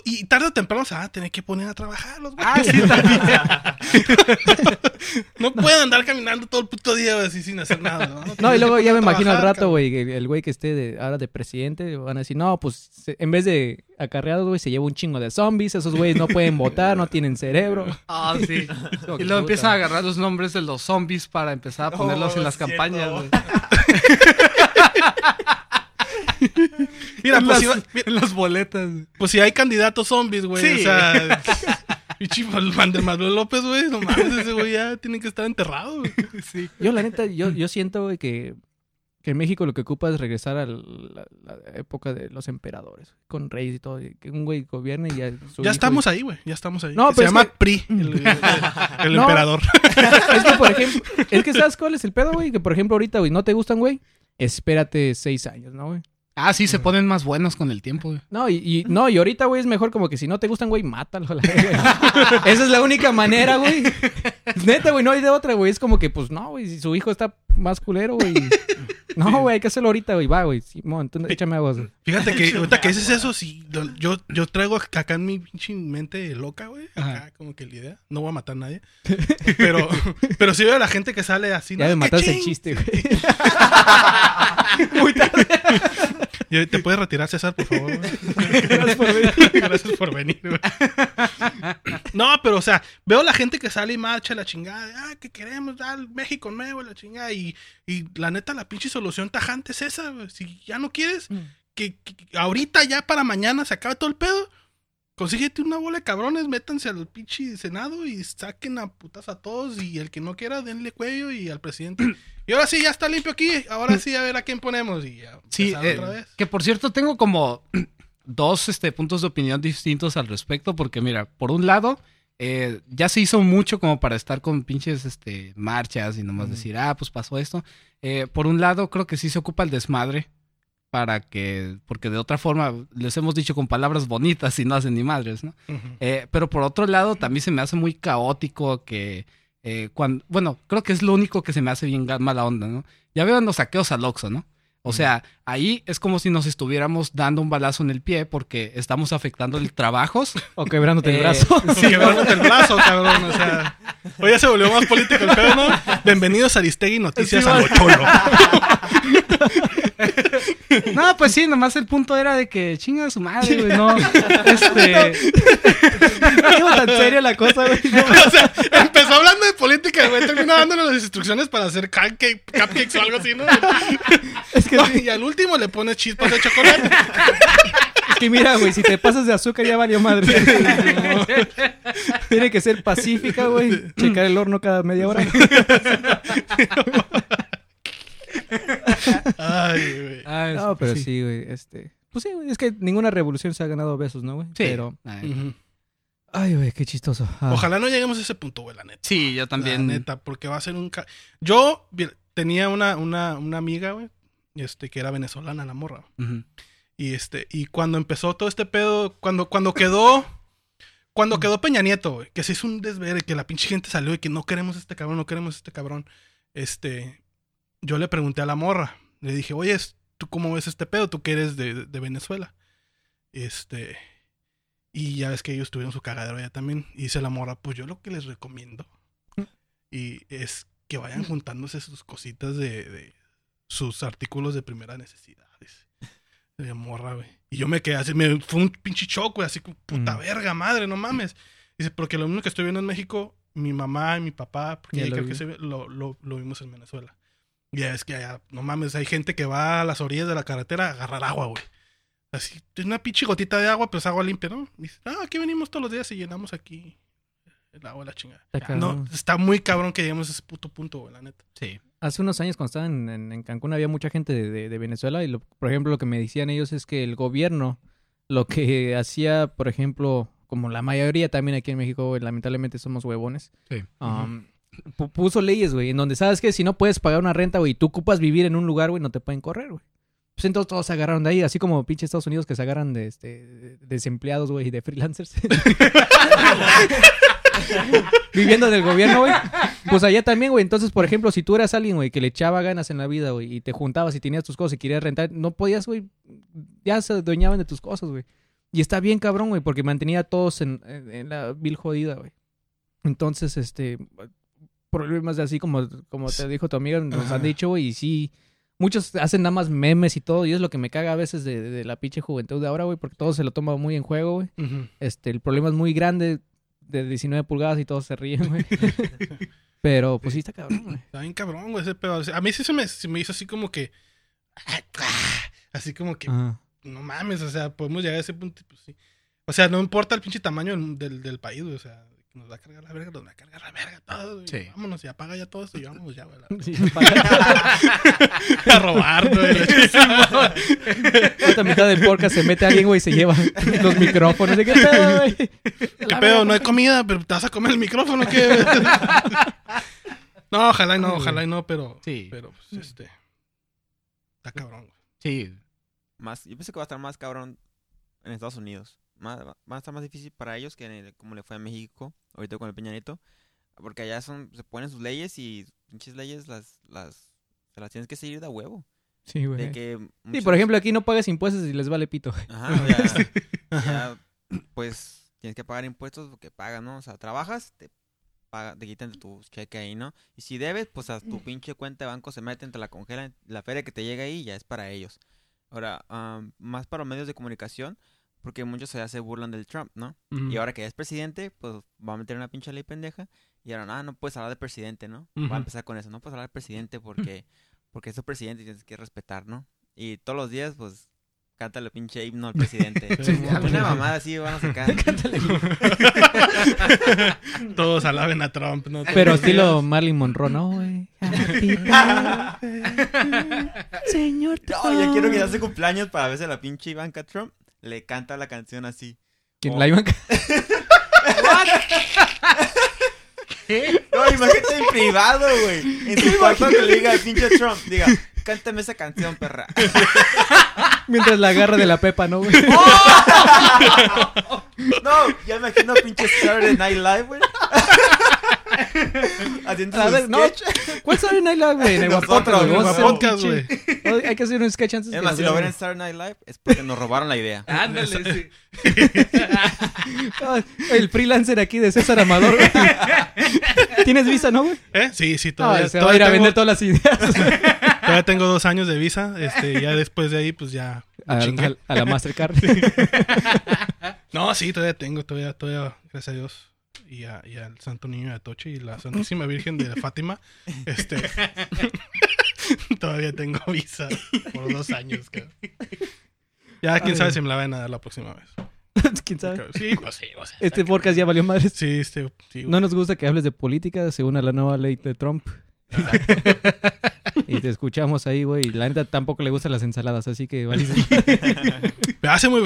Y, tarde o temprano se van a tener que poner a trabajar los güeyes. Ah, sí, también. No pueden andar caminando todo el puto día así sin hacer nada. No, No, y luego ya me imagino al rato, güey, el- el güey que esté de, ahora de presidente, van a decir, no, pues se- en vez de acarreados, güey, se lleva un chingo de zombies, esos güeyes no pueden votar, no tienen cerebro. Ah, sí. Y luego empiezan a agarrar los nombres de los zombies para empezar a ponerlos Oh, en las cierto. campañas. güey. Mira, en, pues, las, si, va- en las boletas. pues si hay candidatos zombies, güey. Sí. O sea, Pichi Manuel Manuel López, güey. No mames, ese güey ya tiene que estar enterrado, güey. Sí. Yo, la neta, yo, yo siento, güey, que, que en México lo que ocupa es regresar a la, la época de los emperadores, con reyes y todo, y que un güey gobierne y ya su Ya estamos ahí, güey. Ya estamos ahí. No, Se pero es llama que- PRI, el, el- el No. emperador. Es que, por ejemplo, es que ¿sabes cuál es el pedo, güey? Que, por ejemplo, ahorita, güey, no te gustan, güey, espérate seis años, ¿no? Ah, sí, se ponen más buenos con el tiempo. güey. No, y, y- no, y ahorita, güey, es mejor como que si no te gustan, güey, mátalo. a la. Esa es la única manera, güey. Neta, güey, no hay de otra, güey. Es como que, pues, no, güey, si su hijo está más culero, güey. No, güey, hay que hacerlo ahorita, güey. Va, güey. Simón, tú échame agua. güey. Fíjate que ahorita que dices eso, sí, lo- yo, yo traigo acá en mi pinche mente loca, güey. Acá Ajá. como que la idea. No voy a matar a nadie. Pero, pero sí veo a la gente que sale así. Ya ¿no? me ¡Qué mataste el ching! chiste, güey. ¿Te puedes retirar, César, por favor? güey? Gracias por venir. Gracias por venir, güey. No, pero, o sea, veo la gente que sale y marcha la chingada. de, Ah, que queremos dar México nuevo, la chingada. Y, y la neta, la pinche solución tajante es esa, güey. Si ya no quieres, que, que ahorita ya para mañana se acabe todo el pedo. Consíguete una bola de cabrones, métanse al pinche senado y saquen a putas a todos. Y el que no quiera, denle cuello y al presidente. Y ahora sí, ya está limpio aquí. Ahora sí, a ver a quién ponemos. Y ya, Sí, eh, otra vez. que por cierto tengo como dos este, puntos de opinión distintos al respecto, porque mira, por un lado, eh, ya se hizo mucho como para estar con pinches este, marchas y nomás decir, ah, pues pasó esto. Eh, por un lado, creo que sí se ocupa el desmadre. para que, porque de otra forma les hemos dicho con palabras bonitas y no hacen ni madres, ¿no? Eh, pero por otro lado, también se me hace muy caótico que eh, cuando, bueno, creo que es lo único que se me hace bien mala onda, ¿no? Ya veo los saqueos al Oxxo, ¿no? O sea, ahí es como si nos estuviéramos dando un balazo en el pie porque estamos afectando el trabajos. O quebrándote el eh, brazo. Sí, quebrándote el brazo, cabrón. O sea, hoy ya se volvió más político el pedo, ¿no? Bienvenidos a Aristegui Noticias a Cholo. No, pues sí, nomás el punto era de que chinga su madre, güey, no. Este. No tan seria la cosa, güey. O sea, empezó hablando de política, güey. Terminó dándole las instrucciones para hacer cupcakes o algo así, ¿no? Es que Y al último le pones chispas de chocolate. Es que mira, güey, si te pasas de azúcar ya valió madre. Tiene que ser pacífica, güey. Checar el horno cada media hora. Ay, güey. Ah, no, pero sí, güey. este, pues sí, güey. Es que ninguna revolución se ha ganado besos, ¿no, güey? Sí. Pero. Ay, güey, qué chistoso. Ah. Ojalá no lleguemos a ese punto, güey, la neta. Sí, yo también. La neta, porque va a ser un... Yo tenía una, una, una amiga, güey, este, que era venezolana, la morra. Y este, y cuando empezó todo este pedo, cuando, cuando quedó... Cuando quedó Peña Nieto, güey, que se hizo un desver, que la pinche gente salió y que no queremos este cabrón, no queremos este cabrón. Este, yo le pregunté a la morra, le dije, oye, ¿tú cómo ves este pedo? Tú que eres de, de Venezuela. Este, y ya ves que ellos tuvieron su cagadero allá también. Y dice la morra, pues yo lo que les recomiendo y es que vayan juntándose sus cositas de, de sus artículos de primera necesidad. De morra, güey. Y yo me quedé así, me fue un pinche choco, así como puta verga, madre, no mames. Dice, porque lo mismo que estoy viendo en México, mi mamá y mi papá, porque creo que se, lo, lo, lo vimos en Venezuela. Ya es que allá, no mames, hay gente que va a las orillas de la carretera a agarrar agua, güey. Así, una pinche gotita de agua, pero es agua limpia, ¿no? dice, ah, aquí venimos todos los días y llenamos aquí el agua, la chingada. Está no, está muy cabrón que lleguemos a ese puto punto, güey, la neta. Sí. Hace unos años cuando estaba en, Cancún había mucha gente de, Venezuela y, lo, por ejemplo, lo que me decían ellos es que el gobierno lo que hacía, por ejemplo, como la mayoría también aquí en México, lamentablemente somos huevones. Sí. Um, puso leyes, güey, en donde sabes que si no puedes pagar una renta, güey, y tú ocupas vivir en un lugar, güey, no te pueden correr, güey. Pues entonces todos se agarraron de ahí, así como pinche Estados Unidos que se agarran de, este, desempleados, güey, y de freelancers. Viviendo del gobierno, güey. Pues allá también, güey. Entonces, por ejemplo, si tú eras alguien, güey, que le echaba ganas en la vida, güey, y te juntabas y tenías tus cosas y querías rentar, no podías, güey. Ya se adueñaban de tus cosas, güey. Y está bien cabrón, güey, porque mantenía a todos en, en la vil jodida, güey. Entonces, este, problemas de así como, como te dijo tu amiga, nos han dicho, güey, y sí, muchos hacen nada más memes y todo, y es lo que me caga a veces de, la pinche juventud de ahora, güey, porque todo se lo toma muy en juego, güey. Este, el problema es muy grande, de 19 pulgadas y todos se ríen, güey. Pero, pues sí está cabrón, güey. Está bien cabrón, güey, ese pedo. A mí sí se me, se me hizo así como que... Así como que... No mames, o sea, podemos llegar a ese punto, pues sí. O sea, no importa el pinche tamaño del, del país, güey, o sea nos va a cargar la verga, nos va a cargar la verga todo. Sí. Vámonos y apaga ya todo esto y vámonos ya, güey. Sí, a robar, güey. Esta mitad del podcast se mete alguien, güey, y se lleva los micrófonos. ¿De qué pedo, güey? ¿Qué pedo? No hay comida, pero te vas a comer el micrófono, ¿qué? no, ojalá y no, ojalá y no, pero. Sí. Pero, pues, este. Está cabrón, güey. Sí. Más, yo pensé que va a estar más cabrón en Estados Unidos más, va a estar más difícil para ellos que como le fue a México, ahorita con el Peñanito. Porque allá son, se ponen sus leyes y pinches leyes las, las, se las tienes que seguir de huevo. Sí, güey. Sí, por ejemplo, aquí no pagas impuestos y les vale pito. Ajá, ya, pues tienes que pagar impuestos porque pagas, ¿no? O sea, trabajas, te, paga, te quitan tu cheque ahí, ¿no? Y si debes, pues a tu pinche cuenta de banco se meten, te la congelan, la feria que te llega ahí ya es para ellos. Ahora, más para los medios de comunicación, porque muchos ya se burlan del Trump, ¿no? Y ahora que es presidente, pues va a meter una pinche ley pendeja. Y ahora, ah, no puedes hablar de presidente, ¿no? Va a empezar con eso. No puedes hablar de presidente porque, porque es tu presidente y tienes que respetar, ¿no? Y todos los días, pues, cántale pinche himno al presidente. una mamada así, vamos acá. Cántale. Todos alaben a Trump, ¿no? Pero estilo Marilyn Monroe, ¿no, güey? Señor Trump. No, ya quiero que ya hace cumpleaños para verse la pinche Ivanka Trump le canta la canción así. ¿Quién la iba a No, imagínate en privado, güey. En tu cuarto que le diga pinche Trump, diga, cántame esa canción, perra. Mientras la agarra de la pepa, ¿no, güey? No, ya imagino pinche Saturday Night Live, güey. Haciendo A ver, no. ¿Cuál sabe Night Live, güey? En el Nosotros, pinche- Oh, Hay que hacer un sketch antes Es más, si lo ven en Saturday Night Live es porque nos robaron la idea. Ándale, sí. Ah, El freelancer aquí de César Amador, güey. ¿Tienes visa, no, güey? ¿Eh? Sí, sí, todavía, se va a ir a todavía vender tengo, todas las ideas. todavía tengo dos años de visa. Este, ya después de ahí, pues ya. a la Mastercard. No, sí, todavía tengo, todavía, todavía, gracias a Dios. Y, a- y al Santo Niño de Atoche y la Santísima Virgen de Fátima. Este. todavía tengo visa por dos años, cabrón. Ya, quién Ay. sabe si me la van a dar la próxima vez. ¿Quién sabe? Sí, pues sí, o sea, Este podcast ya valió madres. Sí, este, sí, No nos gusta que hables de política según a la nueva ley de Trump. y te escuchamos ahí, güey. La neta tampoco le gustan las ensaladas, así que valiste. Hace muy,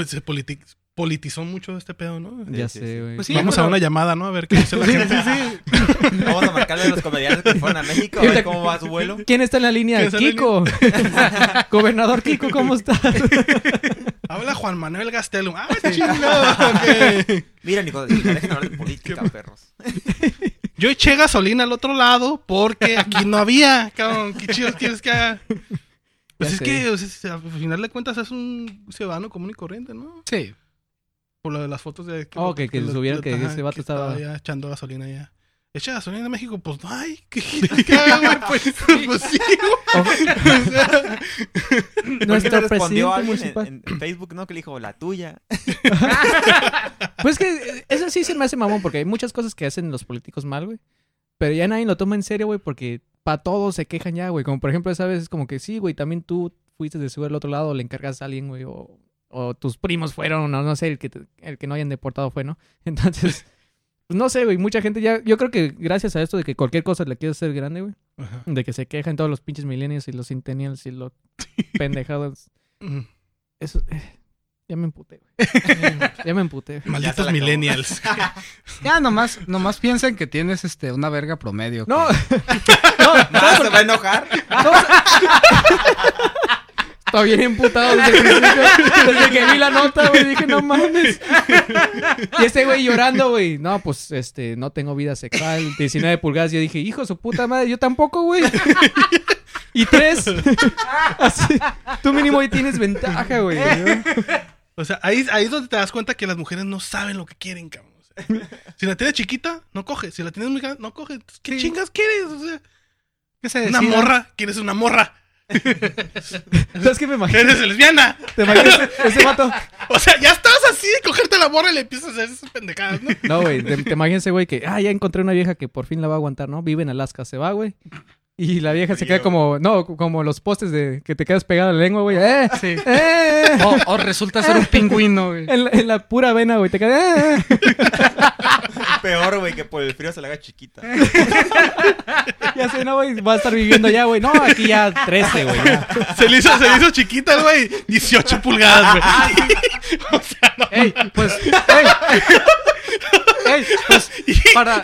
politizó mucho este pedo, ¿no? ya sí, sé, sí. güey. Pues sí, Vamos pero- a una llamada, ¿no? A ver qué dice la gente. Vamos a marcarle a los comediantes que fueron a México a ver cómo va su vuelo. ¿Quién está en la línea? ¿Quién está en la Kiko. Gobernador Kiko, ¿cómo estás? Habla Juan Manuel Gastelum. ¡Ah, chingado! ok. Mira, Nico, dejen hablar de política, perros. Yo eché gasolina al otro lado porque aquí no había, cabrón. ¿Qué chido quieres que haga? Pues Ya es sé. que, o sea, al final de cuentas, es un ciudadano común y corriente, ¿no? Sí. Por lo de las fotos de... Oh, que- que subieron que ajá, ese vato estaba- ya echando gasolina ya. ¿Echa gasolina en México? Pues no hay. ¿Qué que güey? Pues, pues sí, güey. O sea, Nuestro respondió presidente alguien municipal. en, en Facebook, ¿no? Que le dijo, la tuya. Pues que eh, eso sí se me hace mamón, porque hay muchas cosas que hacen los políticos mal, güey. Pero ya nadie lo toma en serio, güey, porque para todos se quejan ya, güey. Como por ejemplo, esa vez es como que sí, güey, también tú fuiste de subir al otro lado, le encargas a alguien, güey, o, o tus primos fueron, o no sé, el que, te- el que no hayan deportado fue, ¿no? Entonces, pues no sé, güey, mucha gente ya, yo creo que gracias a esto de que cualquier cosa le quieres hacer grande, güey, Ajá. de que se quejan todos los pinches millennials y los centennials y los pendejados, eso, eh, ya me emputé, güey. Ya me emputé. Malditos millennials. Ya, nomás, nomás piensen que tienes este, una verga promedio. que- No, Nada, se va a enojar. Estaba bien emputado desde el principio. Desde que vi la nota, güey, dije, no mames. Y este güey llorando, güey. No, pues, este, no tengo vida sexual. 19 pulgadas. Yo dije, hijo su puta madre, yo tampoco, güey. Y tres. Así, tú mínimo ahí tienes ventaja, güey. ¿no? O sea, ahí, ahí es donde te das cuenta que las mujeres no saben lo que quieren, cabrón. O sea, si la tienes chiquita, no coge. Si la tienes muy grande, no coge. ¿Qué Sí. chingas quieres? O sea, ¿Qué se una morra, quieres una morra. ¿Sabes qué me imagino? Eres lesbiana. Te imaginas ese vato. O sea, ya estás así de cogerte la morra y le empiezas a hacer esas pendejadas, ¿no? No, güey. Te, te imaginas ese güey que, ah, ya encontré una vieja que por fin la va a aguantar, ¿no? Vive en Alaska, se va, güey. Y la vieja se queda como, no, como los postes de que te quedas pegado a la lengua, güey. ¡Eh! Sí. ¡Eh! O, o resulta ser un pingüino, güey. En la, en la pura vena, güey. Te quedas, ¡eh! Peor, güey, que por el frío se la haga chiquita. Ya sé, no, güey. Va a estar viviendo ya, güey. No, aquí ya 13, güey. Se le hizo, se le hizo chiquita, güey. 18 pulgadas, güey. o sea, no. Ey, pues, ey. Ey, pues, para...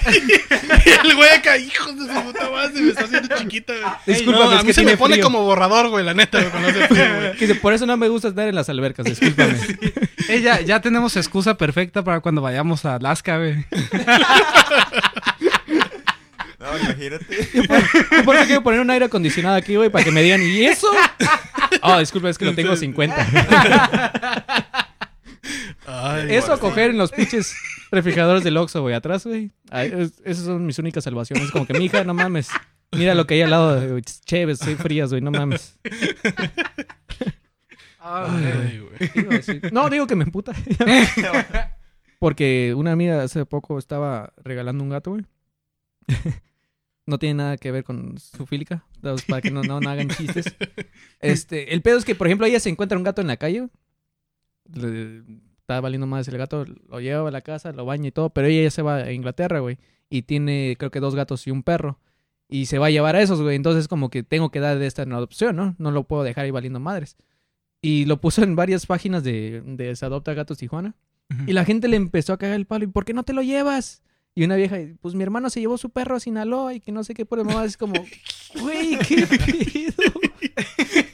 Y el güey acá, hijos de su puta madre, se me está haciendo chiquita, güey. No, es a mí que se me pone frío. como borrador, güey, la neta, güey, cuando hace frío, güey. Que dice, por eso no me gusta estar en las albercas, discúlpame. Ey, ya, ya tenemos excusa perfecta para cuando vayamos a Alaska, güey. No, imagínate. Yo por eso quiero poner un aire acondicionado aquí, güey, para que me digan, ¿y eso? Oh, disculpa, es que lo tengo 50. Ay, Eso coger en los pinches refrigeradores del Oxxo, güey, atrás, güey. Es- Esas son mis únicas salvaciones. Como que mi hija, no mames. Mira lo que hay al lado, güey. Chéves, soy frías, güey, no mames. Ay, güey. A No, digo que me emputa. Porque una amiga hace poco estaba regalando un gato, güey. No tiene nada que ver con su fílica. Para que no, no, no hagan chistes. Este, el pedo es que, por ejemplo, ella se encuentra un gato en la calle. Le, está valiendo más el gato. Lo lleva a la casa, lo baña y todo. Pero ella ya se va a Inglaterra, güey. Y tiene, creo que dos gatos y un perro. Y se va a llevar a esos, güey. Entonces, como que tengo que dar de esta en adopción, ¿no? No lo puedo dejar ahí valiendo madres. Y lo puso en varias páginas de, de Se Adopta Gatos Tijuana. Y la gente le empezó a cagar el palo. ¿Y por qué no te lo llevas? Y una vieja, pues mi hermano se llevó su perro a Sinaloa y que no sé qué por el mamá es como, güey, qué pedo.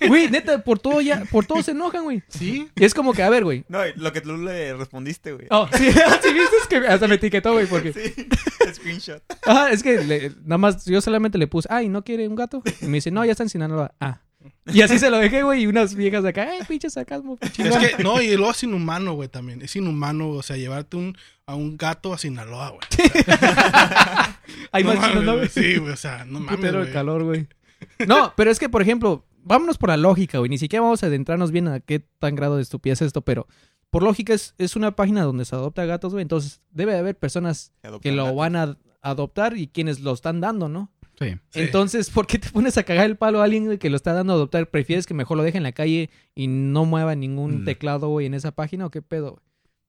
Güey, neta, por todo ya, por todo se enojan, güey. Sí. Y es como que, a ver, güey. No, lo que tú le respondiste, güey. Oh, sí, sí, viste, es que hasta me etiquetó, güey, porque. Sí, screenshot. Ajá, es que le- nada más, yo solamente le puse, ay, ¿no quiere un gato? Y me dice, no, ya está en Sinaloa. Ah. Y así se lo dejé, güey, y unas viejas de acá, ay, pinche sarcasmo, Es chingón. que, no, y luego es inhumano, güey, también. Es inhumano, o sea, llevarte un, a un gato a Sinaloa, güey. Hay no más ¿no, güey? Sí, güey, o sea, no mames, de güey. calor, güey. No, pero es que, por ejemplo, vámonos por la lógica, güey. Ni siquiera vamos a adentrarnos bien a qué tan grado de estupidez es esto, pero por lógica es, es una página donde se adopta gatos, güey. Entonces debe de haber personas que lo van a adoptar y quienes lo están dando, ¿no? Sí. Sí. Entonces, ¿por qué te pones a cagar el palo a alguien que lo está dando a adoptar? ¿Prefieres que mejor lo deje en la calle y no mueva ningún Mm. teclado, güey, en esa página o qué pedo, güey?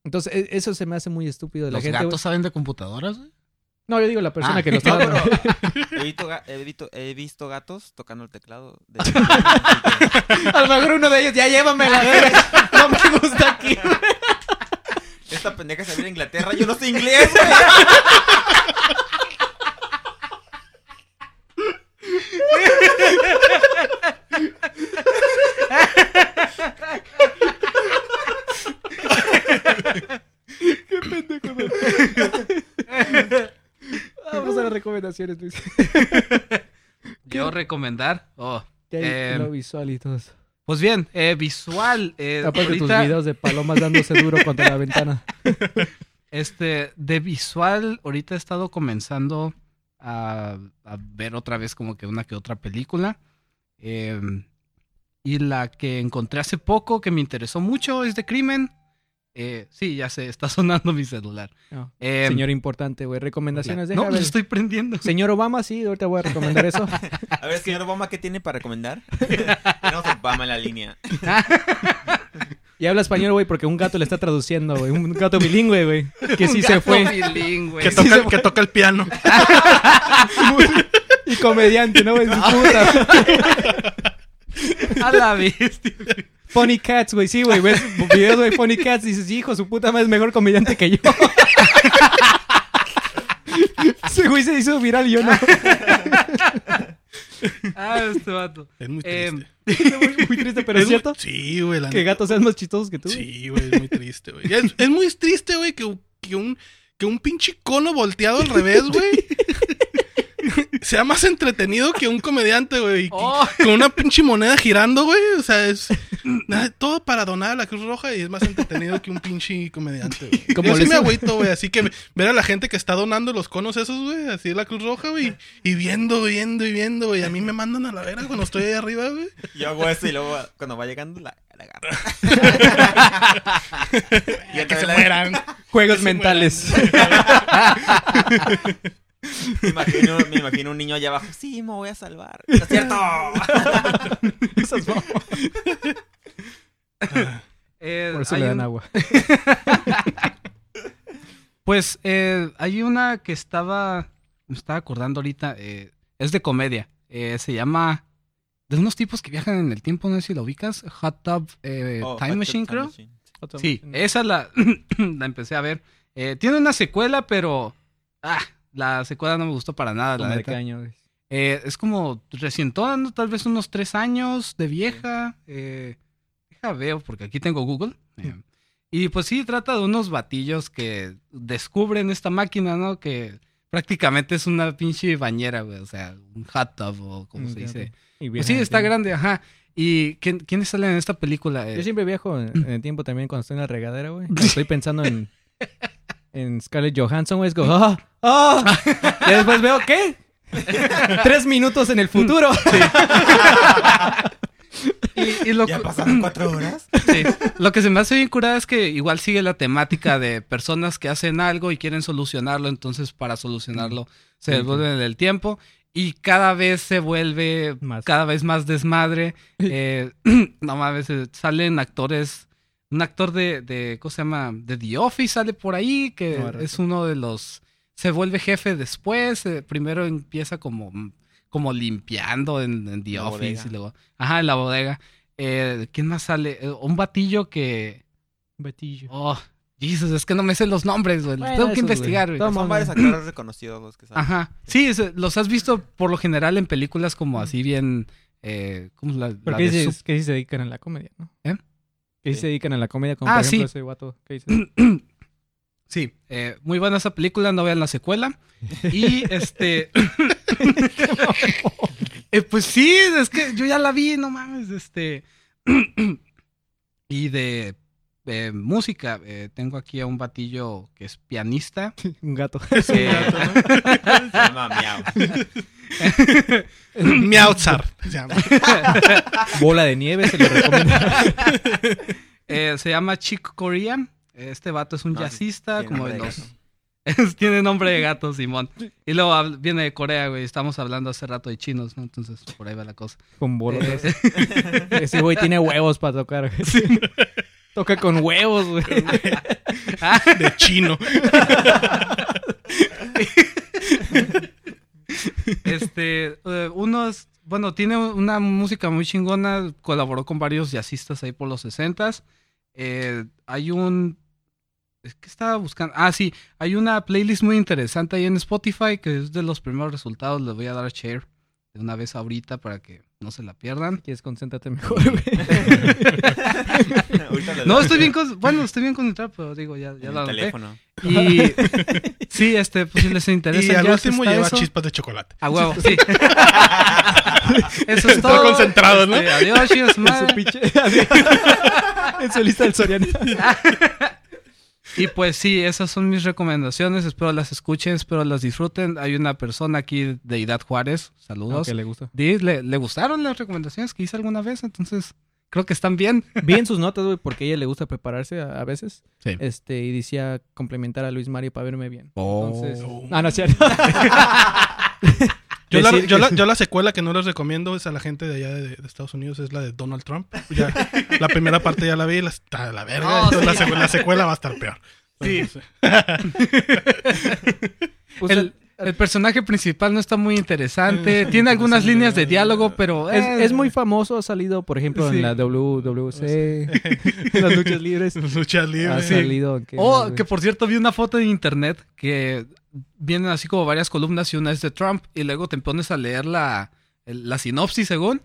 Entonces, e- eso se me hace muy estúpido de la ¿Los gente, gatos saben de computadoras, güey? No, yo digo la persona Ah. que lo está dando. he visto, ga- he, visto, he visto gatos tocando el teclado. De... A lo mejor uno de ellos, ya llévame la. No me gusta aquí. Esta pendeja se viene a Inglaterra, yo no sé inglés, güey. Vamos a las recomendaciones, Luis. Yo recomendar. Oh. ¿Qué Eh, lo visual y todo eso? Pues bien, eh, visual. Eh, Aparte tus videos de palomas dándose duro contra la ventana. este, de visual, ahorita he estado comenzando a, a ver otra vez como que una que otra película. Eh, y la que encontré hace poco que me interesó mucho es de crimen. Eh, sí, ya sé, está sonando mi celular. No. Eh, Señor importante, güey. Recomendaciones, no, déjame lo estoy prendiendo. Señor Obama, sí, ahorita voy a recomendar eso. A ver, señor Obama, ¿qué tiene para recomendar? Tenemos Obama en la línea. Y habla español, güey, porque un gato le está traduciendo, güey. Un gato bilingüe, güey. Que sí Un se gato fue. bilingüe. Que Sí, toca, se que toca el piano. Y comediante, ¿no? güey? Su puta. A la bestia. Funny Cats, güey. Sí, güey. Ves videos, güey, Funny Cats. Y dices, hijo, su puta madre es mejor comediante que yo. Ese güey se hizo viral y yo no. Ah, este vato. Es muy Em, triste. muy, muy triste, pero es Es muy- cierto. Sí, güey. la Que gatos sean más chistosos que tú. Sí, güey, es muy triste, güey. Es, es muy triste, güey, que, que un, que un pinche cono volteado al revés, güey. Sea más entretenido que un comediante, güey. Oh. Con una pinche moneda girando, güey. O sea, es todo para donar a la Cruz Roja y es más entretenido que un pinche comediante, güey. Como Yo sí me agüito, güey. Así que ver a la gente que está donando los conos esos, güey, así de la Cruz Roja, güey. Y viendo, viendo y viendo, güey. A mí me mandan a la verga cuando estoy ahí arriba, güey. Yo hago eso y luego cuando va llegando la. Ya que se mueran. Juegos se mentales. Me imagino, me imagino un niño allá abajo. Sí, me voy a salvar. ¿No es cierto? Esas. Eh, Por eso le dan un- agua. Pues eh, hay una que estaba, me estaba acordando ahorita, eh, es de comedia, eh, se llama, de unos tipos que viajan en el tiempo, no sé si lo ubicas, Hot Tub eh, Oh, Time Hot Machine, creo. Machine. Sí, esa la, la empecé a ver. Eh, tiene una secuela, pero ah, la secuela no me gustó para nada, la neta. qué año. Eh, es como recientona, ¿no? tal vez unos tres años de vieja. Eh, deja veo, porque aquí tengo Google. Eh, y pues sí, trata de unos batillos que descubren esta máquina, ¿no? Que prácticamente es una pinche bañera, güey. O sea, un hot tub o como se Mm, dice. ok. Y Pues sí, está grande, ajá. ¿Y quién, quiénes salen en esta película? Eh, Yo siempre viajo en, el tiempo también cuando estoy en la regadera, güey. Estoy pensando en, en Scarlett Johansson, güey. Es como, ¡ah! ¡ah! Y después veo, ¿qué? Tres minutos en el futuro. y, y lo, ¿Ya pasaron cuatro horas? Sí. Lo que se me hace bien curada es que igual sigue la temática de personas que hacen algo y quieren solucionarlo, entonces para solucionarlo se Sí, devuelven en el tiempo y cada vez se vuelve Más. cada vez más desmadre. Eh, no mames, eh, salen actores, un actor de, de, ¿cómo se llama? De The Office sale por ahí, que es uno de los, se vuelve jefe después, eh, primero empieza como, como limpiando en, en The La Office bodega. y luego, ajá, en la bodega. Eh, ¿Quién más sale? Eh, un batillo que. Betillo. Oh, Jesus, es que no me sé los nombres, güey. Bueno, Tengo que investigar, güey. Son varios actores reconocidos los que salen. Ajá. Sí, es- los has visto por lo general en películas como así bien. Eh, ¿Cómo es la, ¿Por la de dices que sí se dedican a la comedia, no? ¿Eh? Que sí Sí. se dedican a la comedia, como Ah, por ejemplo sí. ese guato que dices. Sí, eh, muy buena esa película, no vean la secuela. Y este. Eh, pues sí, es que yo ya la vi, no mames, este. y de eh, música, eh, tengo aquí a un batillo que es pianista. Un gato. Que- Se llama Miau. Miautzar. se llama. Bola de nieve, se lo recomiendo. Eh, se llama Chick Corea. Este vato es un No, sí, jazzista, tiene como nombre de los. gato. Tiene nombre de gato, Simón. Y luego viene de Corea, güey. Estamos hablando hace rato de chinos, ¿no? Entonces, por ahí va la cosa. Con bolas. Eh, Ese güey tiene huevos para tocar. güey. Toca con huevos, güey. De chino. Este, eh, unos, bueno, tiene una música muy chingona, colaboró con varios jazzistas ahí por los 60 hay un, es que estaba buscando, ah, sí, hay una playlist muy interesante ahí en Spotify que es de los primeros resultados, les voy a dar a share de una vez ahorita para que no se la pierdan. Quieres concéntrate mejor, güey. Ahorita le No, doy estoy bien, con- bueno, estoy bien concentrado, pero digo, ya, ya el la anoté. teléfono. Y sí, este, pues si les interesa. Y el al último está lleva eso. chispas de chocolate. A huevo, sí. Eso es Está todo. concentrado, ¿no? Este, adiós, chicos, En madre. su pinche. en su lista del Soriano. Y pues sí, esas son mis recomendaciones. Espero las escuchen, espero las disfruten. Hay una persona aquí de Idad Juárez. Saludos. que le gusta. ¿Le, le gustaron las recomendaciones que hice alguna vez? Entonces, creo que están bien. Vi en sus notas, güey, porque a ella le gusta prepararse a, a veces. Sí. Este, y decía complementar a Luis Mario para verme bien. Oh. Entonces. Oh. Ah, no es cierto. Yo la, Decir yo, que la, sí. yo la secuela que no les recomiendo es a la gente de allá de, de Estados Unidos, es la de Donald Trump. Ya, la primera parte ya la vi, la, la verga. La, sí. secuela, la secuela va a estar peor. Sí. Pues, el, el personaje principal no está muy interesante. Tiene algunas líneas de diálogo, pero es, eh, es muy famoso, ha salido, por ejemplo, Sí. en la WWC, en las luchas libres. Lucha libre. Ha sí. salido. ¿en qué más, Oh, güey? que por cierto vi una foto en internet que vienen así como varias columnas y una es de Trump y luego te pones a leer la, la sinopsis según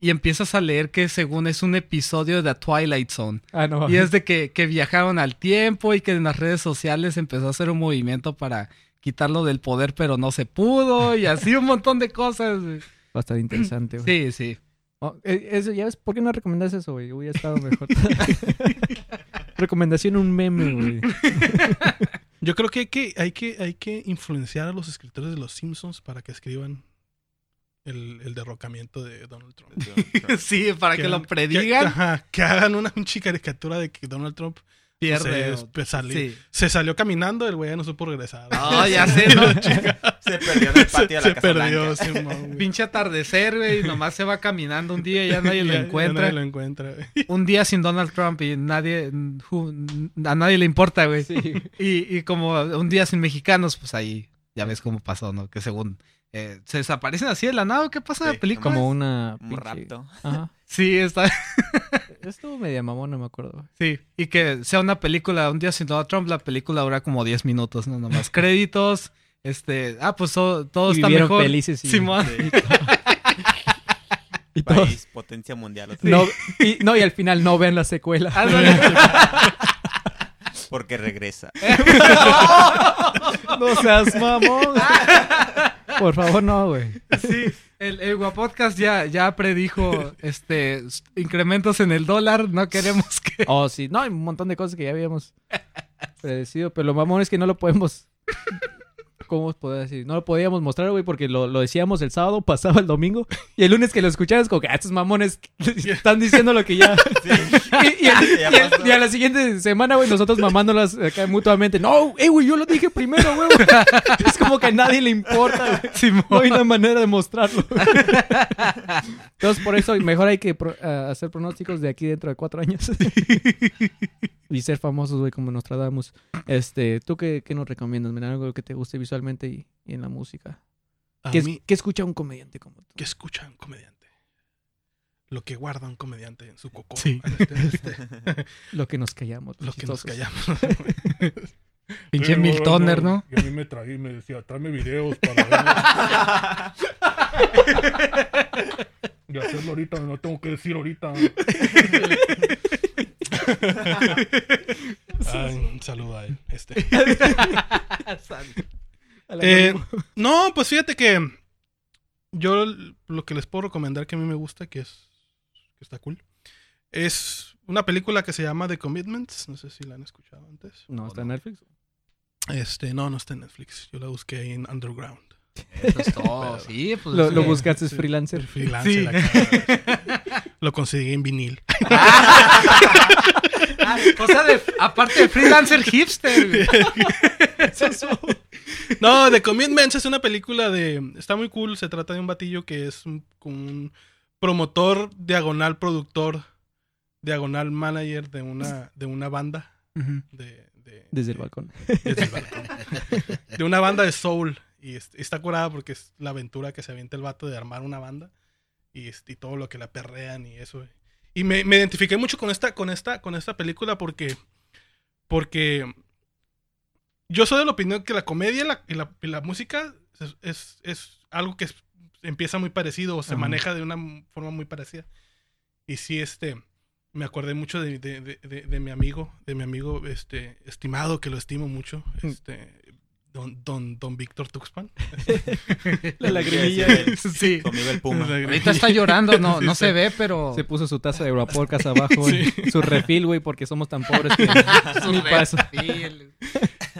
y empiezas a leer que según es un episodio de The Twilight Zone. Ah, no. Y es de que, que viajaron al tiempo y que en las redes sociales empezó a hacer un movimiento para quitarlo del poder pero no se pudo y así un montón de cosas. güey. Bastante interesante, güey. Sí, sí. Oh, eh, eso, ¿Ya ves por qué no recomendas eso, güey? Hubiera estado mejor. Recomendación un meme, güey. Yo creo que hay, que hay que hay que influenciar a los escritores de los Simpsons para que escriban el, el derrocamiento de Donald Trump. Sí, para que, lo predigan. Que, ajá, que hagan una pinche caricatura de que Donald Trump pierde. se, o- pues, sali- Sí. se salió caminando, el güey ya no supo regresar. No, ya sé, ¿no? Se perdió en el patio de se la Casa perdió. Simón, güey. Pinche atardecer, güey, y nomás se va caminando un día y ya nadie lo ya encuentra. nadie lo encuentra. güey. Un día sin Donald Trump y nadie, a nadie le importa, güey. Y, y como un día sin mexicanos, pues ahí ya ves cómo pasó, ¿no? Que según eh, se desaparecen así de la nada, ¿qué pasa en Sí, la película? Como una Un rapto. Ajá. Sí, está, Estuvo media mamón, no me acuerdo. sí. Y que sea una película, un día sin Donald Trump, la película dura como 10 minutos, ¿no? Nomás créditos, este, ah, pues todo, todo Y está vivieron mejor. felices y- Simón. Sí. Y todos- País, potencia mundial. otra No, vez. y, no, y al final no vean la secuela. Porque regresa. no seas mamón. Por favor, no, güey. Sí, el, el Guapodcast ya, ya predijo este incrementos en el dólar. No queremos que. Oh, sí. No, hay un montón de cosas que ya habíamos predecido, pero lo mamón es que no lo podemos... ¿Cómo puedo decir? No lo podíamos mostrar, güey, porque lo, lo decíamos el sábado, pasaba el domingo, y el lunes que lo escuchabas, como que ah, estos mamones están diciendo lo que ya... y, y- Ya y- y- pasó. y a la siguiente semana, güey, nosotros mamándolas acá mutuamente. No, eh, güey, yo lo dije primero, güey. es como que a nadie le importa, güey. Simón. No hay una manera de mostrarlo. Entonces, por eso mejor hay que pro- ah, hacer pronósticos de aquí dentro de cuatro años. Y ser famosos, güey, como Nostradamus. Este, ¿tú qué, qué nos recomiendas? men? Algo que te guste visualmente y, y en la música. A ¿Qué, es- mí, qué escucha un comediante como tú? que escuchan comediante. lo que guarda un comediante en su coco. Sí. Este, este, Lo que nos callamos. lo que nos callamos. Pinche Sí, Miltoner, ¿no? Y a mí me traía y me decía, tráeme videos para verlos. y hacerlo ahorita, no tengo que decir ahorita. Ay, un saludo a él. Este. Eh, no, pues fíjate que yo lo que les puedo recomendar que a mí me gusta, que es que está cool, es una película que se llama The Commitments. No sé si la han escuchado antes. no, está en Netflix. Este, no, no está en Netflix. Yo la busqué ahí en Underground. Eso es todo. Sí, pues. Lo, lo buscaste sí. freelancer. El freelancer Sí. acá. Lo conseguí en vinil. Ah, o sea, de- aparte de freelancer hipster. No, The Commitments es una película de. Está muy cool. Se trata de un batillo que es un, un promotor, diagonal productor, diagonal manager de una, de una banda. De, de- Desde el balcón. desde el balcón. De una banda de soul. Y es- está curada porque es la aventura que se avienta el vato de armar una banda. Y, y todo lo que la perrean y eso. Y me, me identifiqué mucho con esta, con esta, con esta película porque. Porque. Yo soy de la opinión que la comedia y la, y la, y la música es, es, es algo que es- empieza muy parecido o se Ajá. maneja de una forma muy parecida. Y sí, este. Me acordé mucho de, de, de- de- de mi amigo, de mi amigo este, estimado, que lo estimo mucho, este, don, don, don Víctor Tuxpan. La lagrimilla. Sí. Conmigo el Puma. Ahorita está llorando, no, Sí, no sí. se ve, pero. Se puso su taza de Europodcast abajo. Su refil, güey, porque somos tan pobres que ni paso.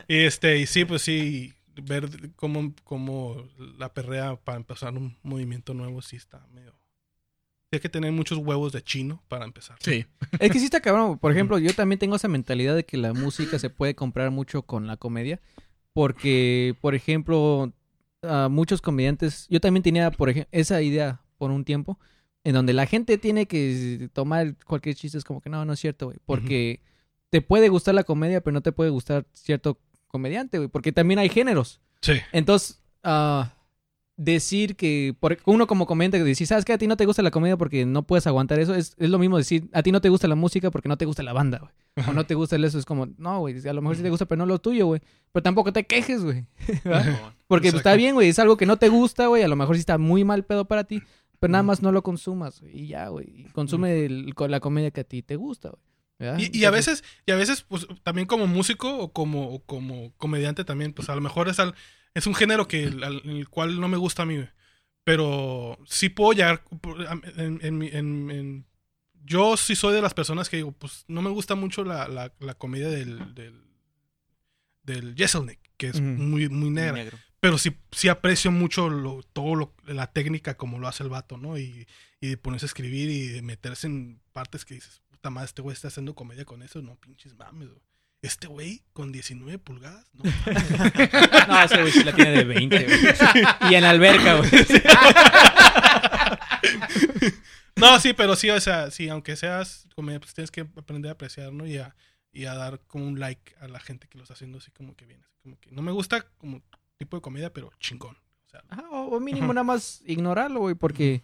Y este, y sí, pues sí, ver cómo, cómo la perrea para empezar un movimiento nuevo sí está medio. Hay que tener muchos huevos de chino para empezar. Sí. Es que sí está cabrón. Por ejemplo, yo también tengo esa mentalidad de que la música se puede comprar mucho con la comedia. Porque, por ejemplo, a muchos comediantes, yo también tenía, por ejemplo, esa idea por un tiempo, en donde la gente tiene que tomar cualquier chiste, es como que no, no es cierto, güey. Porque te puede gustar la comedia, pero no te puede gustar cierto comediante, güey. Porque también hay géneros. Sí. Entonces, ah, decir que por, uno como comediante que dice, ¿sabes qué? A ti no te gusta la comedia porque no puedes aguantar eso. Es, es lo mismo decir, a ti no te gusta la música porque no te gusta la banda, güey. O no te gusta el eso. Es como, no, güey, a lo mejor sí te gusta, pero no lo tuyo, güey. Pero tampoco te quejes, güey. Porque pues, Exacto. está bien, güey. Es algo que no te gusta, güey. A lo mejor sí está muy mal pedo para ti. Pero nada más no lo consumas, güey. Y ya, güey. Consume el- la comedia que a ti te gusta, güey. Y, y a veces, y a veces, pues, también como músico o como, o como comediante también, pues a lo mejor es al, es un género que el, al- el cual no me gusta a mí, güey. Pero sí puedo llegar en, en en- en- yo sí soy de las personas que digo, pues no me gusta mucho la, la, la comedia del, del, del Jeselnik, que es muy, muy negra. Negro. Pero sí, sí aprecio mucho lo, todo lo, la técnica como lo hace el vato, ¿no? Y, y de ponerse a escribir y de meterse en partes que dices, puta madre, este güey está haciendo comedia con eso. No, pinches mames, güey. Este güey con 19 pulgadas, no. No, ese güey sí la tiene de 20, güey. Y en la alberca, güey. no, sí, pero sí, o sea, sí, aunque seas comedia, pues tienes que aprender a apreciar, ¿no? Y a, y a dar como un like a la gente que lo está haciendo así como que bien. así como que no me gusta como tipo de comedia, pero chingón. O sea, Ajá, o, o mínimo nada más ignorarlo, güey, porque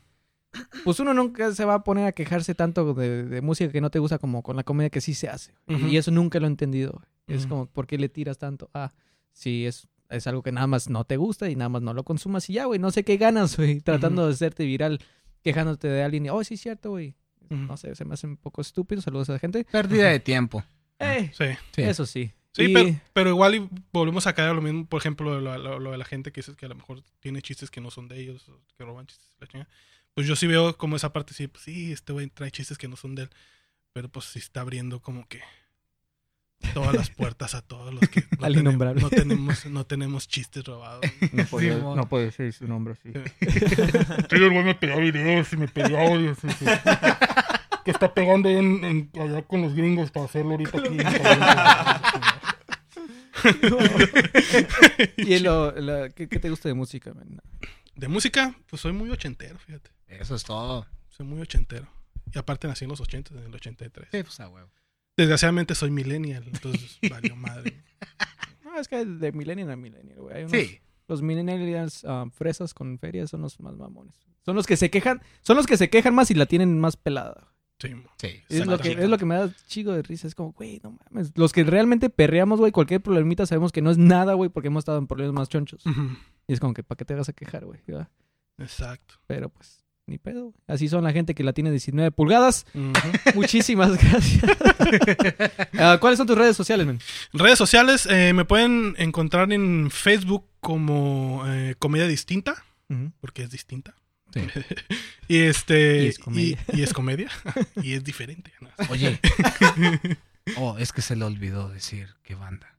pues uno nunca se va a poner a quejarse tanto de, de música que no te gusta como con la comedia que sí se hace. Y eso nunca lo he entendido. Es como, ¿por qué le tiras tanto? Ah, sí, es, es algo que nada más no te gusta y nada más no lo consumas y ya, güey, no sé qué ganas, güey, tratando de hacerte viral, quejándote de alguien y, oh, sí, es cierto, güey. No sé, se me hace un poco estúpido. Saludos a la gente. Pérdida de tiempo. Eh, sí. Sí. Eso sí. Sí, Y- pero, pero igual y volvemos a caer a lo mismo, por ejemplo, lo, lo- lo de la gente que dices que a lo mejor tiene chistes que no son de ellos, que roban chistes, la chingada. Pues yo sí veo como esa parte, sí, pues sí, este güey trae chistes que no son de él, pero pues sí está abriendo como que todas las puertas a todos los que no, Al tenemos, innombrable. no tenemos no tenemos chistes robados. No puede, Sí, mo. no puede ser su nombre, sí. Sí, el güey me videos y me audios. que está pegando en, en- allá con los gringos para hacerlo ahorita aquí. ¿Y lo, la- ¿qué, qué te gusta de música, man? De música, pues soy muy ochentero, fíjate. Eso es todo. Soy muy ochentero. Y aparte nací en los ochentas, en el 83. Sí, pues a huevo. Desgraciadamente soy millennial, entonces valió madre. No, es que de millennial a millennial, güey. Hay unos- Sí. Los millennials ah, fresas con ferias son los más mamones. Son los que se quejan, son los que se quejan más y la tienen más pelada. Sí. Sí. Es lo, que, es lo que me da chico de risa. Es como, güey, no mames. Los que realmente perreamos, güey, cualquier problemita sabemos que no es nada, güey, porque hemos estado en problemas más chonchos. Ujú. Y es como que, ¿para qué te vas a quejar, güey? Exacto. Pero pues, ni pedo. Así son la gente que la tiene 19 pulgadas. Muchísimas gracias. Ah, ¿Cuáles son tus redes sociales, men? Redes sociales eh, me pueden encontrar en Facebook como eh, Comedia Distinta, porque es distinta. Sí. y este Y es comedia. y- y es comedia y es diferente. ¿no? Oye. Oh, es que se le olvidó decir qué banda.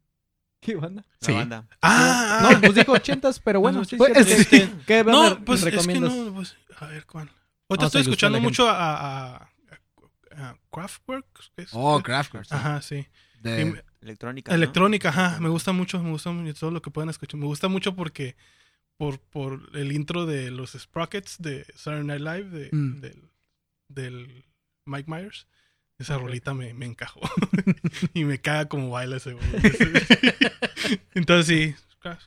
¿Qué banda? La Sí. banda. Ah, No, pues dijo ochentas, pero bueno. sí, Pues, cierto. sí. Este, ¿Qué banda no, pues es que recomiendas? no, pues, a ver cuál. Ahorita estoy la escuchando mucho a, a, a- a Kraftwerk. ¿es? Oh, Kraftwerk. Ajá, sí. De- Y me- Electrónica. ¿no? Electrónica, ajá, me gusta mucho, me gusta mucho todo lo que puedan escuchar. Me gusta mucho porque por, por el intro de los Sprockets de Saturday Night Live de- Mm. del, del Mike Myers. Esa rolita me, me encajó. y me caga como baila ese güey. Entonces sí.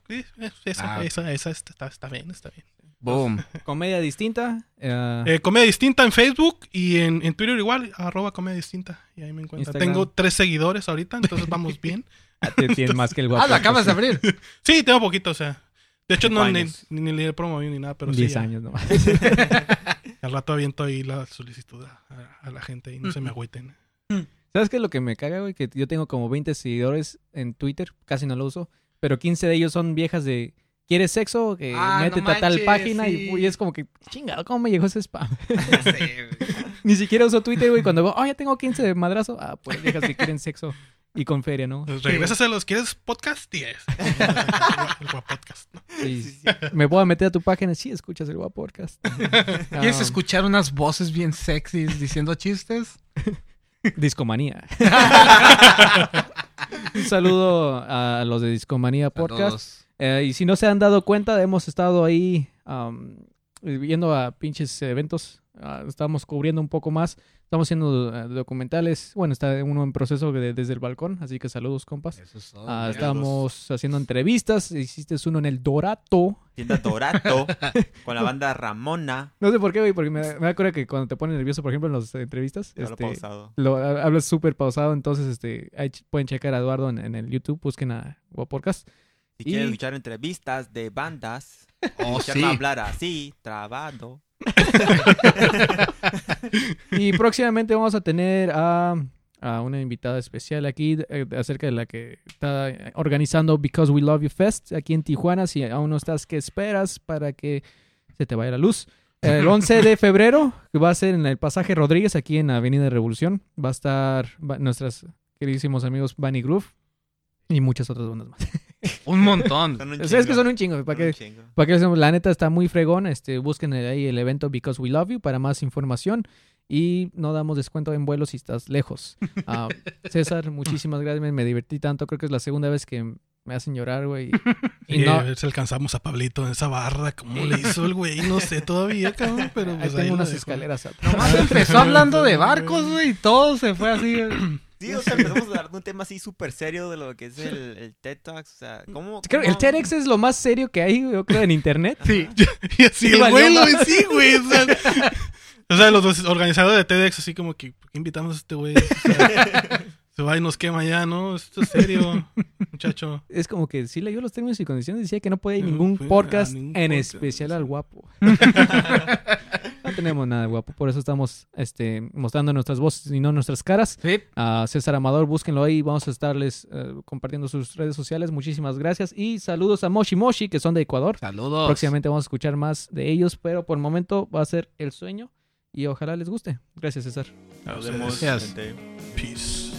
sí, Esa, Ah. esa, esa está, está bien, está bien. Boom. Comedia distinta. eh, Eh, comedia distinta en Facebook y en, en Twitter igual, arroba comedia distinta. Y ahí me encuentro. Instagram. Tengo tres seguidores ahorita, entonces vamos bien. te- tienes más que el guapo. Ah, lo acabas de abrir. Sí, tengo poquito, o sea. De hecho, no, ni, ni, ni le promoví ni nada, pero sí. 10 ya. años nomás. Al rato aviento ahí la solicitud a, a la gente y no se me agüiten. ¿Sabes qué es lo que me caga, güey? Que yo tengo como 20 seguidores en Twitter, casi no lo uso, pero 15 de ellos son viejas de ¿Quieres sexo? Que Ah, métete no a tal página sí. y, y es como que, chingado, ¿cómo me llegó ese spam? Ni siquiera uso Twitter, güey. Cuando veo, oh, ya tengo 15 de madrazo. Ah, pues viejas que quieren sexo y con feria, ¿no? Pues regresas a los ¿Quieres podcast? Y es. El guap podcast. ¿no? Me puedo meter a tu página. Sí, escuchas el guapo podcast. ¿Quieres Ah, escuchar unas voces bien sexys diciendo chistes? Discomanía. Un saludo a los de Discomanía Podcast. Eh, y si no se han dado cuenta, hemos estado ahí am, viendo a pinches eventos. Ah, estamos cubriendo un poco más. Estamos haciendo eh, documentales. Bueno, está uno en proceso de- desde el balcón, así que saludos, compas. Eso es todo. Mira. estamos haciendo entrevistas. Hiciste uno en el Dorato. Tienda Dorato con la banda Ramona. No sé por qué, güey, porque me, me acuerdo que cuando te pones nervioso, por ejemplo, en las entrevistas, Ya lo he este, pausado. lo ha- hablas súper pausado. Entonces, este, ahí pueden checar a Eduardo en, en el YouTube. Busquen a Guapodcast. Si y- quieres escuchar entrevistas de bandas, Oh, escucharme sí. hablar así, trabado. Y próximamente vamos a tener a, a una invitada especial aquí eh, acerca de la que está organizando Because We Love You Fest aquí en Tijuana. Si aún no estás, ¿qué esperas para que se te vaya la luz? El 11 de febrero, que va a ser en el pasaje Rodríguez, aquí en Avenida Revolución, va a estar va- nuestros queridísimos amigos Bunny Groove y muchas otras bandas más. Un montón. Son un O sea, es que son un chingo. ¿Para qué? chingo. Para decimos, la neta está muy fregón. Este, busquen ahí el evento Because We Love You para más información. Y no damos descuento en vuelos si estás lejos. Ah, César, muchísimas gracias. Me, me divertí tanto. Creo que es la segunda vez que me hacen llorar, güey. Y Y no, a ver si alcanzamos a Pablito en esa barra. ¿Cómo le hizo el güey? No sé todavía, cabrón. Pero ahí pues tengo ahí unas escaleras atrás. Nomás empezó hablando de barcos, güey, y todo se fue así. Sí, o sea, empezamos a hablar de un tema así súper serio de lo que es el, el TED Talks. O sea, ¿cómo? Creo que el TEDx es lo más serio que hay, yo creo, en internet. Sí. Y así, Sí, el güey lo sí, güey. O sea, o sea, los organizadores de TEDx, así como que, ¿por qué invitamos a este güey? O sea, se va y nos quema ya, ¿no? Esto es serio, muchacho. Es como que sí leyó los términos y condiciones. Decía que no puede ir ningún podcast, ningún en podcast. especial al guapo. no tenemos nada de guapo. Por eso estamos este, mostrando nuestras voces y no nuestras caras. Sí. a César Amador, búsquenlo ahí, vamos a estarles eh, compartiendo sus redes sociales, muchísimas gracias y saludos a Moshi Moshi, que son de Ecuador. Saludos. Próximamente vamos a escuchar más de ellos, pero por el momento va a ser el sueño y ojalá les guste. Gracias César. Nos vemos, Gracias. gente. Peace.